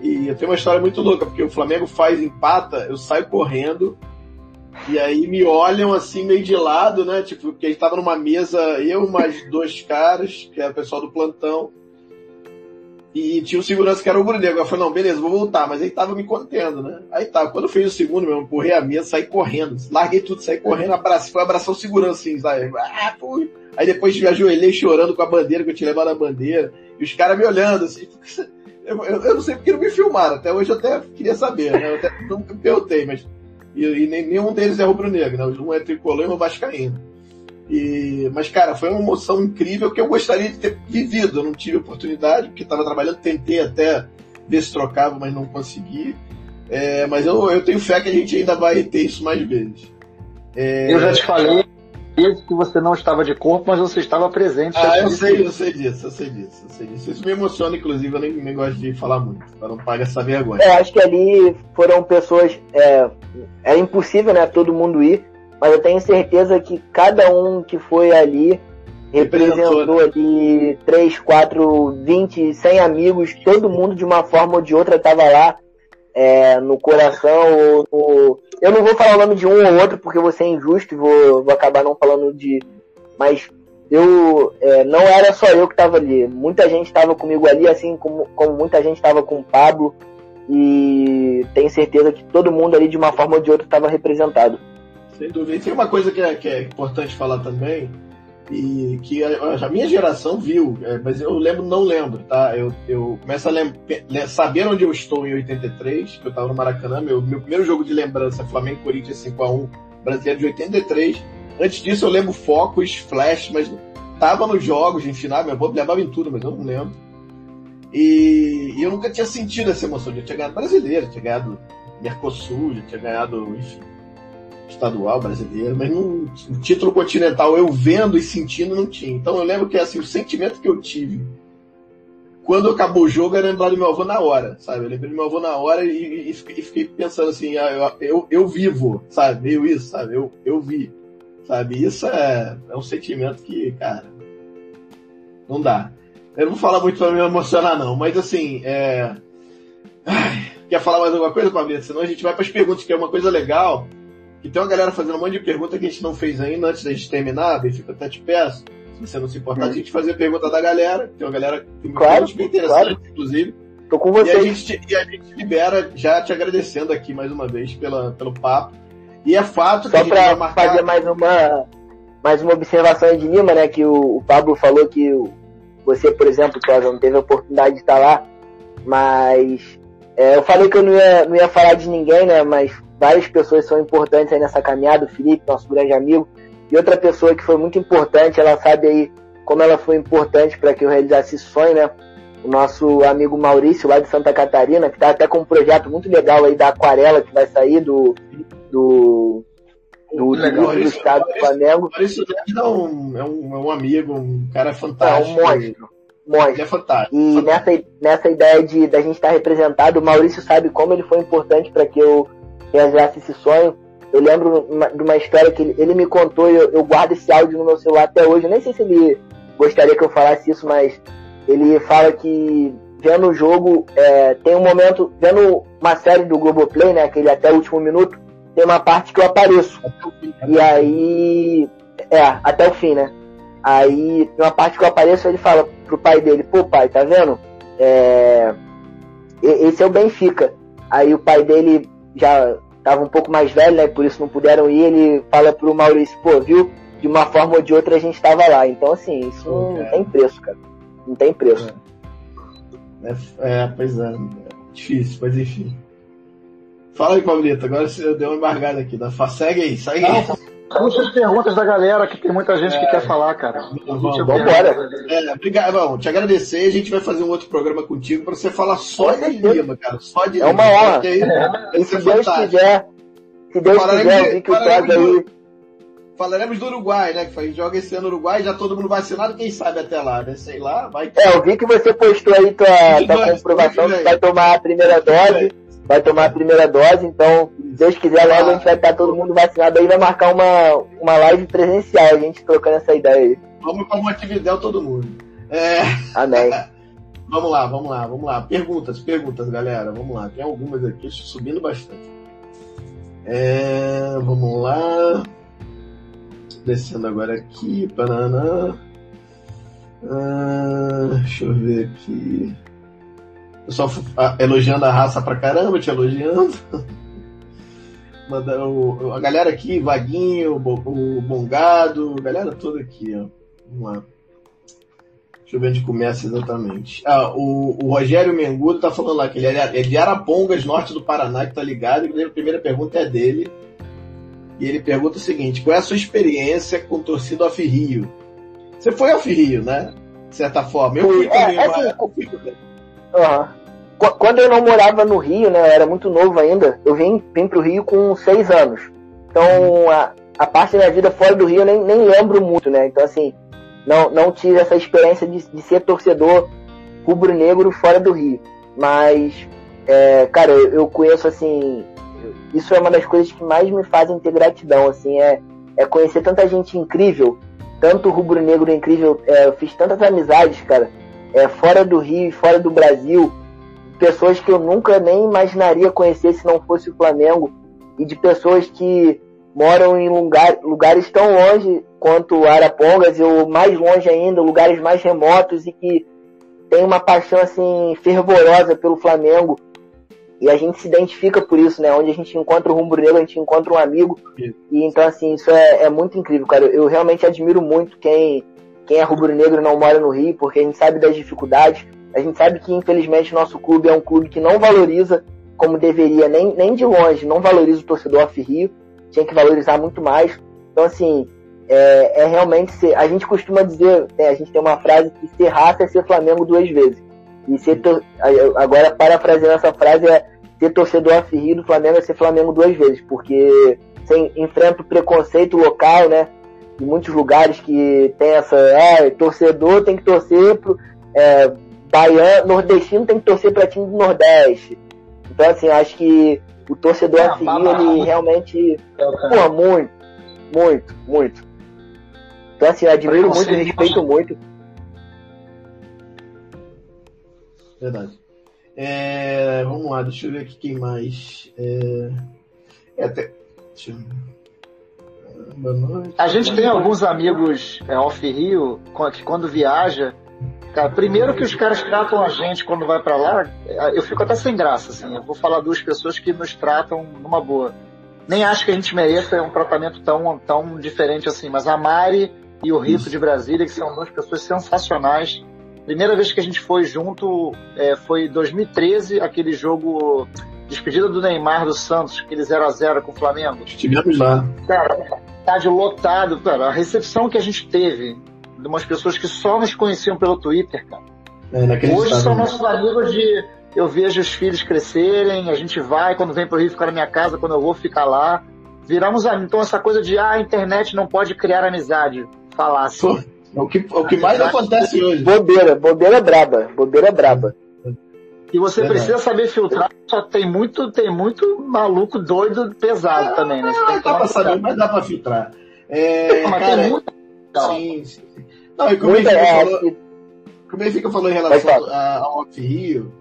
E eu tenho uma história muito louca, porque o Flamengo faz empata, eu saio correndo, e aí me olham assim meio de lado, né? Tipo, porque a gente tava numa mesa, eu mais dois caras, que era o pessoal do plantão. E tinha um segurança que era o Brunegro. Eu falei, não, beleza, vou voltar. Mas aí tava me contendo, né? Aí tá, quando fiz o segundo, meu, empurrei a mesa, saí correndo. Larguei tudo, saí correndo, abracei, foi abraçar o segurança, assim, sabe? Ah, fui. Aí depois me ajoelhei chorando com a bandeira, que eu tinha levado a bandeira. E os caras me olhando, assim, eu, eu, eu, não sei porque não me filmaram. Até hoje eu até queria saber, né? Eu até não me perguntei, mas. E, e nenhum deles é rubro-negro, né? Um é tricolor e um vascaíno. E, mas, cara, foi uma emoção incrível que eu gostaria de ter vivido. Eu não tive oportunidade, porque estava trabalhando, tentei até ver se trocava, mas não consegui. É, mas eu, eu tenho fé que a gente ainda vai ter isso mais vezes. É... Eu já te falei que você não estava de corpo, mas você estava presente. Ah, eu sei, eu sei disso, eu sei disso, eu sei disso. Isso me emociona, inclusive, eu nem, nem gosto de falar muito, para não pagar essa vergonha. É, acho que ali foram pessoas. É, era impossível, né, todo mundo ir mas eu tenho certeza que cada um que foi ali representou ali 3, 4, 20, 100 amigos, todo mundo de uma forma ou de outra estava lá é, no coração. Ou, ou... Eu não vou falar o nome de um ou outro porque vou ser injusto e vou, vou acabar não falando de. Mas eu é, não era só eu que estava ali, muita gente estava comigo ali, assim como, como muita gente estava com o Pablo. E tenho certeza que todo mundo ali de uma forma ou de outra estava representado. Sem dúvida. E tem uma coisa que é, que é importante falar também, e que a, a minha geração viu, é, mas eu lembro, não lembro, tá? Eu, eu começo a lem saber onde eu estou em 83, que eu estava no Maracanã, meu, meu primeiro jogo de lembrança Flamengo Corinthians 5x1, brasileiro de 83. Antes disso eu lembro focos, flash, mas tava nos jogos de final, meu avô levava em tudo, mas eu não lembro. E, e eu nunca tinha sentido essa emoção, eu tinha ganhado brasileiro, tinha ganhado Mercosul, tinha ganhado, enfim, estadual brasileiro, mas no, título continental eu vendo e sentindo não tinha. Então eu lembro que assim, o sentimento que eu tive quando acabou o jogo era lembrar do meu avô na hora, sabe? Eu lembrei do meu avô na hora e, e, e fiquei pensando assim, ah, eu, eu, eu, vivo, sabe? Meio isso, sabe? Eu, eu vi, sabe? Isso é, é um sentimento que, cara, não dá. Eu não vou falar muito pra me emocionar não, mas assim, é... Ai, quer falar mais alguma coisa, Pamela? Senão a gente vai para as perguntas, que é uma coisa legal e tem uma galera fazendo um monte de pergunta que a gente não fez ainda antes da gente terminar, Benfica, até te peço, se você não se importar, hum. a gente fazer pergunta da galera. Tem uma galera que claro, bem interessante, claro. inclusive. Tô com você. E a, gente, e a gente libera já te agradecendo aqui mais uma vez pela, pelo papo. E é fato Só que Só para fazer mais uma, mais uma observação de Lima, né? Que o, o Pablo falou que o, Você, por exemplo, César, não teve a oportunidade de estar lá, mas é, eu falei que eu não ia, não ia falar de ninguém, né? Mas várias pessoas são importantes aí nessa caminhada. O Felipe, nosso grande amigo, e outra pessoa que foi muito importante, ela sabe aí como ela foi importante para que eu realizasse esse sonho, né? O nosso amigo Maurício, lá de Santa Catarina, que está até com um projeto muito legal aí da aquarela que vai sair do, do do, legal, do, do estado do Flamengo. Maurício é um, é, um, é um amigo, um cara fantástico. É um monstro. monstro. Ele é fantástico. E fantástico. Nessa, nessa ideia de da gente estar representado, o Maurício sabe como ele foi importante para que eu realizasse esse sonho. Eu lembro de uma história que ele, ele me contou, eu, eu guardo esse áudio no meu celular até hoje. Eu nem sei se ele gostaria que eu falasse isso, mas ele fala que vendo o jogo, é, tem um momento, vendo uma série do Globoplay, né, aquele até o último minuto, tem uma parte que eu apareço. E aí. É, até o fim, né? Aí, tem uma parte que eu apareço, ele fala pro pai dele: pô, pai, tá vendo? É, esse é o Benfica. Aí o pai dele já tava um pouco mais velho, né? Por isso não puderam ir. Ele fala pro Maurício: pô, viu? De uma forma ou de outra a gente tava lá. Então, assim, isso não tem preço, cara. Não tem preço. É, é pois é. Difícil, mas enfim. Fala aí, Pablito. Agora você deu uma embargada aqui. Da... Segue aí, segue aí. Muitas perguntas da galera, que tem muita gente é, que quer falar, cara. Vamos embora. É, obrigado, vamos te agradecer. A gente vai fazer um outro programa contigo para você falar só de Lima, cara. Só de É uma honra. Aí, é. se Deus quiser, se Deus quiser, vi que o Thiago aí. Falaremos do Uruguai, né? Que a gente joga esse ano no Uruguai, já todo mundo vacinado, quem sabe até lá, né? Sei lá, vai. É, eu vi que você postou aí tua, tua comprovação que vai tomar a primeira dose vai tomar a primeira dose, então, se Deus quiser, logo a gente vai estar todo mundo vacinado aí, vai marcar uma, uma live presencial, a gente trocando essa ideia aí. Vamos para atividade todo mundo. É... Amém. vamos lá, vamos lá, vamos lá. Perguntas, perguntas, galera. Vamos lá. Tem algumas aqui subindo bastante. É... Vamos lá. Descendo agora aqui. Paraná. Ah, deixa eu ver aqui. Pessoal elogiando a raça pra caramba, te elogiando. Mandando a galera aqui, Vaguinho, o Bongado, a galera toda aqui, ó. Vamos lá. Deixa eu ver onde começa exatamente. Ah, o, o Rogério Mengudo tá falando lá que ele é, é de Arapongas, norte do Paraná, que tá ligado. E a primeira pergunta é dele. E ele pergunta o seguinte: qual é a sua experiência com torcida off Rio? Você foi off Rio, né? De certa forma. Eu fui também, é, assim, Uhum. Quando eu não morava no Rio, né, eu era muito novo ainda, eu vim, vim pro Rio com seis anos. Então, a, a parte da minha vida fora do Rio eu nem, nem lembro muito, né? Então, assim, não, não tive essa experiência de, de ser torcedor rubro-negro fora do Rio. Mas, é, cara, eu, eu, conheço, assim, isso é uma das coisas que mais me fazem ter gratidão, assim, é, é conhecer tanta gente incrível, tanto rubro-negro incrível, é, eu fiz tantas amizades, cara, é, fora do Rio fora do Brasil, pessoas que eu nunca nem imaginaria conhecer se não fosse o Flamengo, e de pessoas que moram em lugar, lugares tão longe quanto Arapongas, ou mais longe ainda, lugares mais remotos e que tem uma paixão assim fervorosa pelo Flamengo. E a gente se identifica por isso, né? Onde a gente encontra o Rumbro Negro, a gente encontra um amigo. E então, assim, isso é, é muito incrível, cara. Eu realmente admiro muito quem, quem é rubro-negro não mora no Rio, porque a gente sabe das dificuldades. A gente sabe que, infelizmente, nosso clube é um clube que não valoriza como deveria, nem, nem de longe, não valoriza o torcedor off-Rio. Tinha que valorizar muito mais. Então, assim, é, é realmente ser. A gente costuma dizer, né, a gente tem uma frase que ser raça é ser Flamengo duas vezes. E ser. Agora, parafraseando essa frase, é ser torcedor off-Rio do Flamengo é ser Flamengo duas vezes, porque você enfrenta o preconceito local, né? Em muitos lugares que tem essa. É, torcedor tem que torcer pro. É, baiano, nordestino tem que torcer para time do Nordeste. Então, assim, acho que o torcedor é, assim, ele realmente. Pô, muito, muito, muito. Então, assim, eu admiro muito, respeito muito. Verdade. É, vamos lá, deixa eu ver aqui quem mais. É, é até, deixa eu... Boa noite. A gente tem alguns amigos é, off-Rio que quando viaja, cara, primeiro que os caras tratam a gente quando vai para lá, eu fico até sem graça, assim. Eu vou falar duas pessoas que nos tratam numa boa. Nem acho que a gente mereça um tratamento tão, tão diferente assim, mas a Mari e o Rito de Brasília, que são duas pessoas sensacionais. Primeira vez que a gente foi junto é, foi em 2013, aquele jogo despedida do Neymar do Santos, aquele 0x0 com o Flamengo. Estivemos lá. Cara, estádio lotado, cara. A recepção que a gente teve de umas pessoas que só nos conheciam pelo Twitter, cara. É, Hoje são né? nossos amigos de. Eu vejo os filhos crescerem, a gente vai, quando vem pro Rio ficar na minha casa, quando eu vou ficar lá. Viramos amigos. Então essa coisa de ah, a internet não pode criar amizade. Falar assim. É o que, é o que mais acontece hoje. Bobeira, bobeira braba, bobeira braba. E você é precisa saber filtrar, só tem muito, tem muito maluco doido pesado também, né? Não, dá pra saber, mas dá pra filtrar. É, mas cara, tem muito... Sim, sim. Não, e como o Benfica é, falou, como o Benfica falou em relação ao Off-Rio,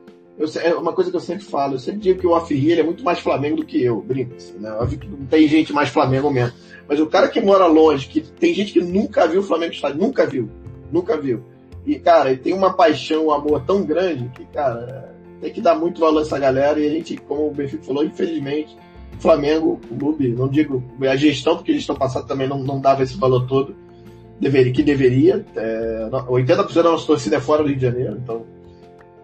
é uma coisa que eu sempre falo, eu sempre digo que o Off-Rio é muito mais Flamengo do que eu, brinco. Assim, né? Óbvio que não tem gente mais Flamengo mesmo. Mas o cara que mora longe, que tem gente que nunca viu o Flamengo estádio, nunca viu, nunca viu. E, cara, ele tem uma paixão, um amor tão grande que, cara, tem que dar muito valor a essa galera. E a gente, como o Benfica falou, infelizmente, o Flamengo, o clube, não digo a gestão, porque eles estão passando também não, não dava esse valor todo deveria, que deveria. É, 80% da nossa torcida é fora do Rio de Janeiro, então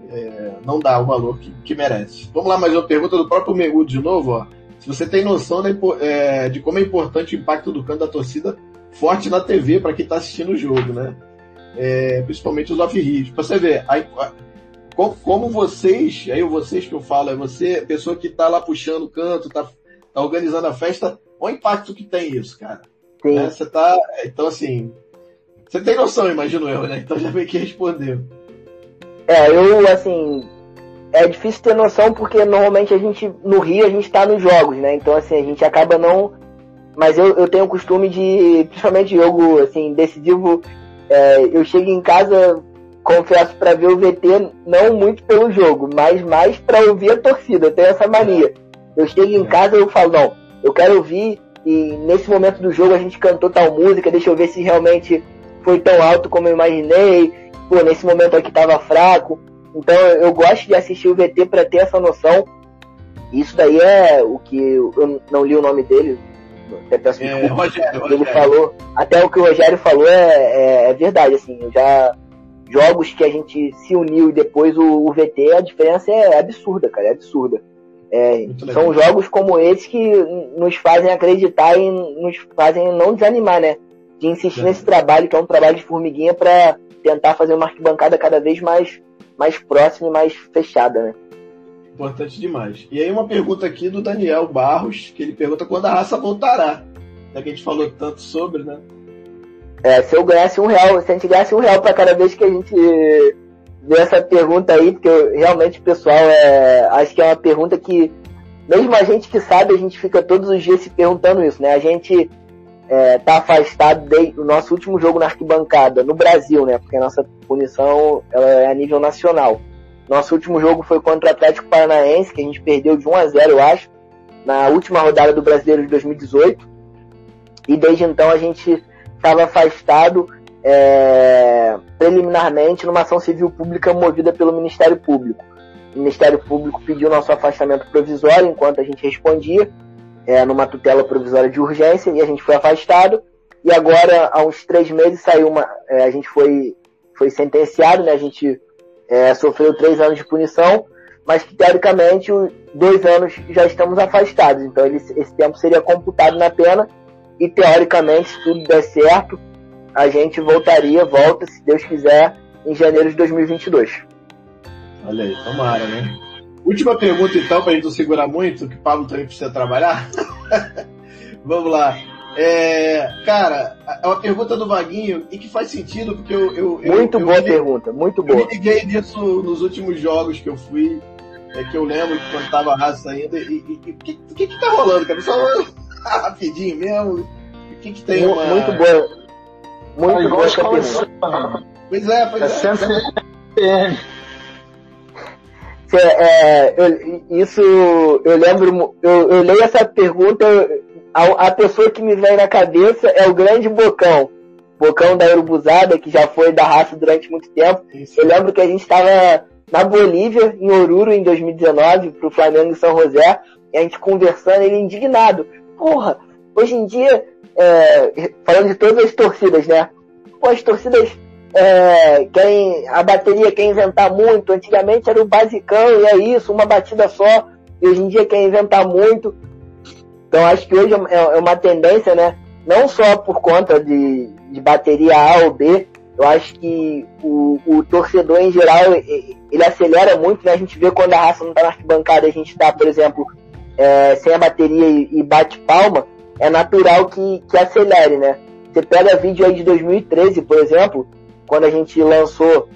é, não dá o valor que, que, merece. Vamos lá, mais uma pergunta do próprio Megudo de novo. Ó. Se você tem noção de, é, de como é importante o impacto do canto da torcida forte na TV para quem está assistindo o jogo, né? É, principalmente os off-rios. Para você ver, a, a, como, como, vocês, aí vocês que eu falo, é você, pessoa que está lá puxando o canto, está tá organizando a festa, olha o impacto que tem isso, cara. Né? Você tá. Então, assim. Você tem noção, imagino eu, né? Então já veio que respondeu. É, eu, assim, é difícil ter noção porque normalmente a gente, no Rio, a gente tá nos jogos, né? Então, assim, a gente acaba não. Mas eu, eu tenho o costume de, principalmente jogo, assim, decisivo, é, eu chego em casa, confesso, para ver o VT, não muito pelo jogo, mas mais para ouvir a torcida. Eu tenho essa mania. Eu chego em casa e eu falo, não, eu quero ouvir, e nesse momento do jogo a gente cantou tal música, deixa eu ver se realmente foi tão alto como eu imaginei. Pô, nesse momento aqui tava fraco. Então eu gosto de assistir o VT para ter essa noção. Isso daí é o que eu não li o nome dele. Até peço é, Rogério, ele Rogério. falou, até o que o Rogério falou é, é, é, verdade, assim, eu já jogos que a gente se uniu e depois o, o VT, a diferença é absurda, cara, é absurda. É, são jogos como esse que nos fazem acreditar e nos fazem não desanimar, né? De insistir é. nesse trabalho, que é um trabalho de formiguinha, para tentar fazer uma arquibancada cada vez mais mais próxima e mais fechada, né? Importante demais. E aí uma pergunta aqui do Daniel Barros, que ele pergunta quando a raça voltará. Já que a gente falou tanto sobre, né? É, se eu ganhasse um real, se a gente ganhasse um real para cada vez que a gente vê essa pergunta aí, porque eu, realmente, pessoal, é, acho que é uma pergunta que, mesmo a gente que sabe, a gente fica todos os dias se perguntando isso, né? A gente é, tá afastado do nosso último jogo na arquibancada no Brasil, né? Porque a nossa punição ela é a nível nacional. Nosso último jogo foi contra o Atlético Paranaense, que a gente perdeu de 1 a 0, eu acho, na última rodada do Brasileiro de 2018. E desde então a gente estava afastado é, preliminarmente numa ação civil pública movida pelo Ministério Público. O Ministério Público pediu nosso afastamento provisório enquanto a gente respondia é, numa tutela provisória de urgência e a gente foi afastado. E agora, há uns três meses, saiu uma. É, a gente foi, foi sentenciado, né? A gente é, sofreu três anos de punição, mas que teoricamente dois anos já estamos afastados. Então ele, esse tempo seria computado na pena e teoricamente, se tudo der certo, a gente voltaria, volta, se Deus quiser, em janeiro de 2022. Olha aí, tomara, né? Última pergunta, então, para a gente não segurar muito, que o Pablo também precisa trabalhar. Vamos lá. É, cara, é uma pergunta do Vaguinho e que faz sentido, porque eu. eu muito eu, boa eu pergunta, muito boa. Eu me liguei nisso nos últimos jogos que eu fui, é, que eu lembro que quando tava raça ainda. E o que, que, que tá rolando, cara? Só rapidinho mesmo. O que, que tem? Uma... Muito boa. Muito boa essa. Pois é, pois é. é. É, eu, isso eu lembro, eu, eu leio essa pergunta, a, a, pessoa que me vem na cabeça é o grande Bocão, Bocão da Urubuzada, que já foi da raça durante muito tempo. Isso. Eu lembro que a gente estava na Bolívia, em Oruro, em 2019, pro Flamengo e São José, e a gente conversando, ele indignado. Porra, hoje em dia, é, falando de todas as torcidas, né? Pô, as torcidas é, a bateria quer inventar muito. Antigamente era o basicão e é isso, uma batida só. E hoje em dia quer inventar muito. Então acho que hoje é, é uma tendência, né? Não só por conta de, de bateria A ou B, eu acho que o, o torcedor em geral ele acelera muito, né? A gente vê quando a raça não tá na arquibancada, a gente tá, por exemplo, é, sem a bateria e, e, bate palma, é natural que, que acelere, né? Você pega vídeo aí de 2013, por exemplo, quando a gente lançou,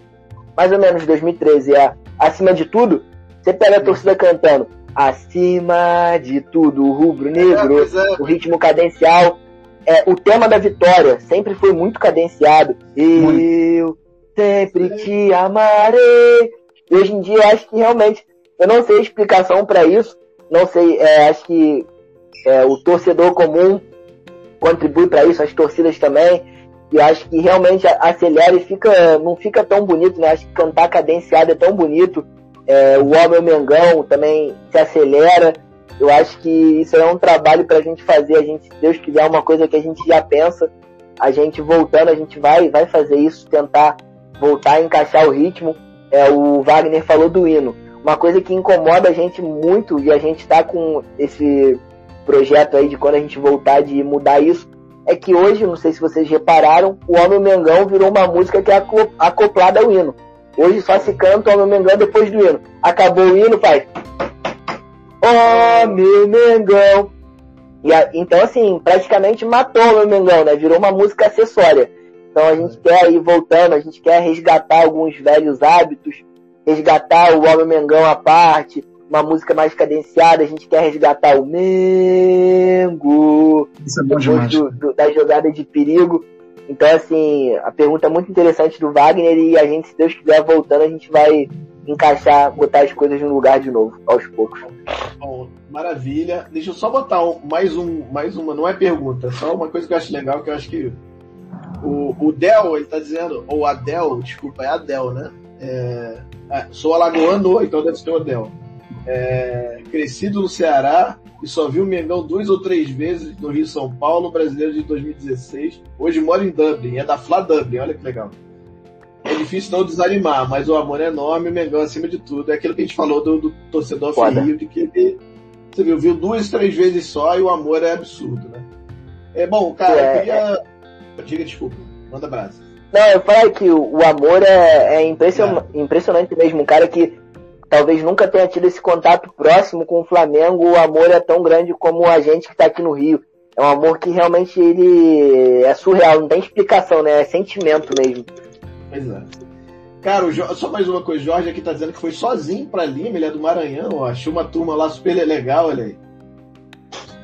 mais ou menos 2013, é Acima de Tudo, você pega a torcida cantando Acima de Tudo, o rubro-negro, é, é. o ritmo cadencial, é, o tema da vitória sempre foi muito cadenciado. Muito. Eu sempre te amarei. E hoje em dia acho que realmente, eu não sei a explicação para isso, não sei, é, acho que é, o torcedor comum contribui para isso, as torcidas também. E acho que realmente acelera e fica, não fica tão bonito, né? Acho que cantar cadenciado é tão bonito. É, o Homem Mengão também se acelera. Eu acho que isso é um trabalho para a gente fazer. A gente, se Deus quiser, uma coisa que a gente já pensa. A gente voltando, a gente vai, vai fazer isso, tentar voltar a encaixar o ritmo. É, o Wagner falou do hino. Uma coisa que incomoda a gente muito e a gente está com esse projeto aí de quando a gente voltar de mudar isso é que hoje, não sei se vocês repararam, o Homem Mengão virou uma música que é acoplada ao hino. Hoje só se canta o Homem Mengão depois do hino. Acabou o hino, faz Homem Mengão. E a, então, assim, praticamente matou o Homem Mengão, né? Virou uma música acessória. Então a gente quer ir voltando, a gente quer resgatar alguns velhos hábitos, resgatar o Homem Mengão à parte, uma música mais cadenciada, a gente quer resgatar o Mengo, Isso é bom demais. Do, do, da jogada de perigo. Então, assim, a pergunta é muito interessante do Wagner e a gente, se Deus quiser, voltando, a gente vai encaixar, botar as coisas no lugar de novo, aos poucos. Bom, maravilha. Deixa eu só botar um, mais, um, mais uma, não é pergunta, só uma coisa que eu acho legal, que eu acho que o, o Del, ele tá dizendo, ou Adel, desculpa, é Adel, né? É, é, sou alagoano, então deve ser o Adel. É, crescido no Ceará e só viu o Mengão duas ou três vezes no Rio São Paulo, brasileiro de 2016. Hoje mora em Dublin, é da Fla Dublin, olha que legal. É difícil não desanimar, mas o amor é enorme, o Mengão acima de tudo. É aquilo que a gente falou do, do torcedor frio, de que ele, você viu, viu duas, três vezes só e o amor é absurdo, né? É bom, cara, é, eu queria. Diga desculpa, manda abraço. Não, eu falei que o, amor é, é, impression... é impressionante mesmo. Um cara que talvez nunca tenha tido esse contato próximo com o Flamengo, o amor é tão grande como a gente que está aqui no Rio. É um amor que realmente ele é surreal, não tem explicação, né? É sentimento mesmo. Pois é. Cara, Jorge, só mais uma coisa, o Jorge aqui tá dizendo que foi sozinho pra Lima, ele é do Maranhão, ó, achou uma turma lá super legal, olha aí.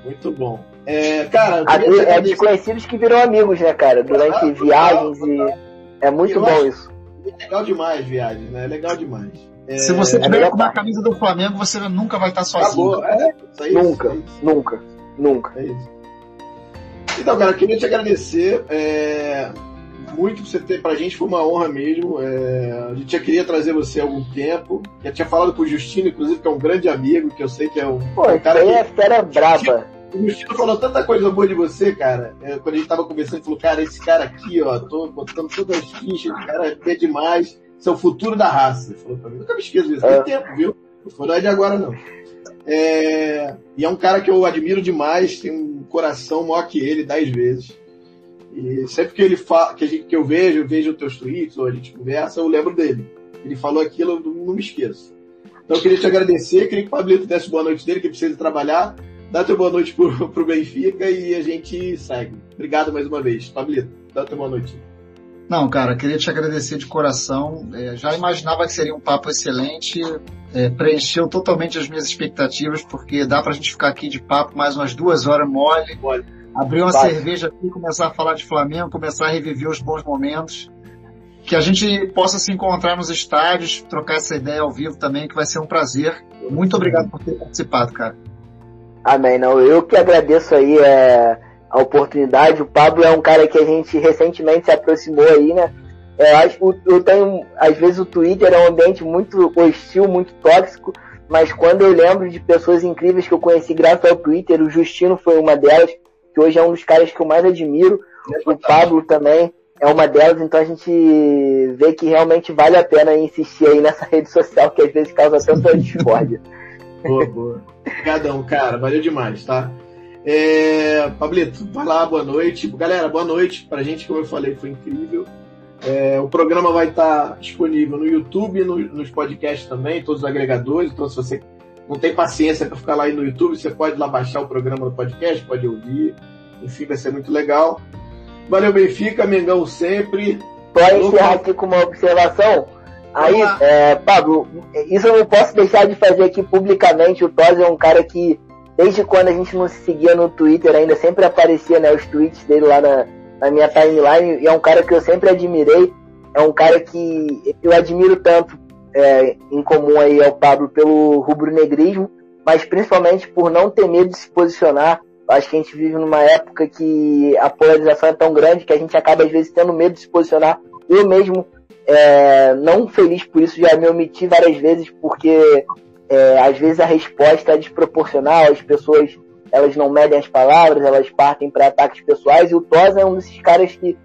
Muito bom. É, cara, é desconhecidos que viram amigos, né, cara? Durante ah, viagens e. É muito bom isso. É legal demais viagens, né? É legal demais. É, Se você é tiver com uma camisa do Flamengo, você nunca vai estar sozinho. Acabou. É, isso aí, nunca, isso nunca, nunca. É isso. Então, cara, queria te agradecer é, muito por você ter, pra gente foi uma honra mesmo. É, a gente já queria trazer você há algum tempo. Já tinha falado com o Justino, inclusive, que é um grande amigo, que eu sei que é um, Pô, um cara. Pô, é fera braba. O Justino falou tanta coisa boa de você, cara. É, quando a gente tava conversando, ele falou, cara, esse cara aqui, ó, tô botando todas as fichas, o cara é demais esse é o futuro da raça. Ele falou pra mim, nunca me esqueço disso, tem é. tempo, viu? Não foi de agora, não. É... E é um cara que eu admiro demais, tem um coração maior que ele, dez vezes. E sempre que ele fala, que, gente, que eu vejo, eu vejo os teus tweets, ou a gente conversa, eu lembro dele. Ele falou aquilo, eu não me esqueço. Então eu queria te agradecer, queria que o Pablito desse boa noite dele, que precisa trabalhar. Dá teu boa noite pro, pro Benfica e a gente segue. Obrigado mais uma vez. Pablito, dá teu boa noite. Não, cara, queria te agradecer de coração. É, já imaginava que seria um papo excelente. É, preencheu totalmente as minhas expectativas, porque dá pra gente ficar aqui de papo mais umas duas horas mole. mole. Abrir uma Vai. cerveja aqui, começar a falar de Flamengo, começar a reviver os bons momentos. Que a gente possa se encontrar nos estádios, trocar essa ideia ao vivo também, que vai ser um prazer. Muito obrigado por ter participado, cara. Amém. Não, eu que agradeço aí. É a oportunidade. O Pablo é um cara que a gente recentemente se aproximou aí, né? Eu acho eu tenho, às vezes o Twitter é um ambiente muito hostil, muito tóxico, mas quando eu lembro de pessoas incríveis que eu conheci graças ao Twitter, o Justino foi uma delas, que hoje é um dos caras que eu mais admiro, é o Pablo também. é uma delas, então a gente vê que realmente vale a pena insistir aí nessa rede social que às vezes causa tanta discórdia. Boa, boa. Obrigadão, cara. Valeu demais, tá? É, Pablito, vai lá, boa noite. Galera, boa noite. Pra gente, como eu falei, foi incrível. É, o programa vai estar disponível no YouTube, no, nos podcasts também, todos os agregadores. Então, se você não tem paciência para ficar lá no YouTube, você pode lá baixar o programa no podcast, pode ouvir. Enfim, vai ser muito legal. Valeu, Benfica, Mengão sempre. Pode encerrar aqui com uma observação. Aí, é, Pablo, isso eu não posso deixar de fazer aqui publicamente. O Toz é um cara que, desde quando a gente não se seguia no Twitter ainda, sempre aparecia né, os tweets dele lá na, na minha timeline. E é um cara que eu sempre admirei. É um cara que eu admiro tanto é, em comum aí ao Pablo pelo rubro-negrismo, mas principalmente por não ter medo de se posicionar Acho que a gente vive numa época que a polarização é tão grande que a gente acaba às vezes tendo medo de se posicionar. Eu mesmo, é, não feliz por isso, já me omiti várias vezes porque é, às vezes a resposta é desproporcional, as pessoas elas não medem as palavras, elas partem para ataques pessoais e o Tosa é um desses caras que,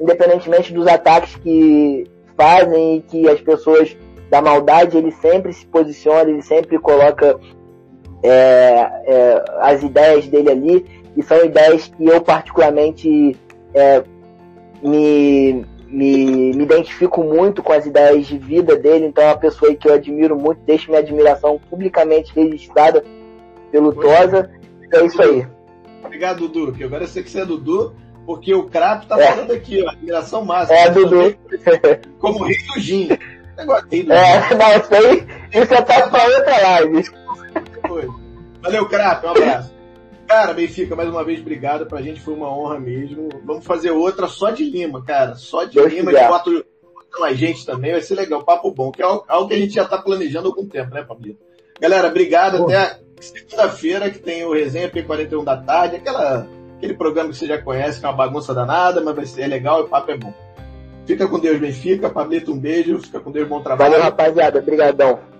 independentemente dos ataques que fazem e que as pessoas da maldade, ele sempre se posiciona, ele sempre coloca é, é, as ideias dele ali, e são ideias que eu particularmente é, me, me, me, identifico muito com as ideias de vida dele, então é uma pessoa que eu admiro muito, deixo minha admiração publicamente registrada pelo Tosa. Então é isso aí. Obrigado, Dudu. Que agora eu sei que você é Dudu, porque o Crap tá é. falando aqui, ó, admiração máxima. É, Dudu. Como rei do Gin. Negócio rei do É, não, isso aí, isso é pra outra live. Valeu, craque, um abraço. Cara, Benfica, mais uma vez, obrigado. Pra gente foi uma honra mesmo. Vamos fazer outra só de Lima, cara. Só de Deus Lima, de bota mais gente também. Vai ser legal, papo bom, que é algo que a gente já tá planejando há algum tempo, né, Pablito? Galera, obrigado. Pô. Até segunda-feira, que tem o Resenha P41 da tarde. Aquela, aquele programa que você já conhece, que é uma bagunça danada, mas vai ser é legal e o papo é bom. Fica com Deus, Benfica. Pablito, um beijo. Fica com Deus, bom trabalho. Valeu, rapaziada. Obrigadão.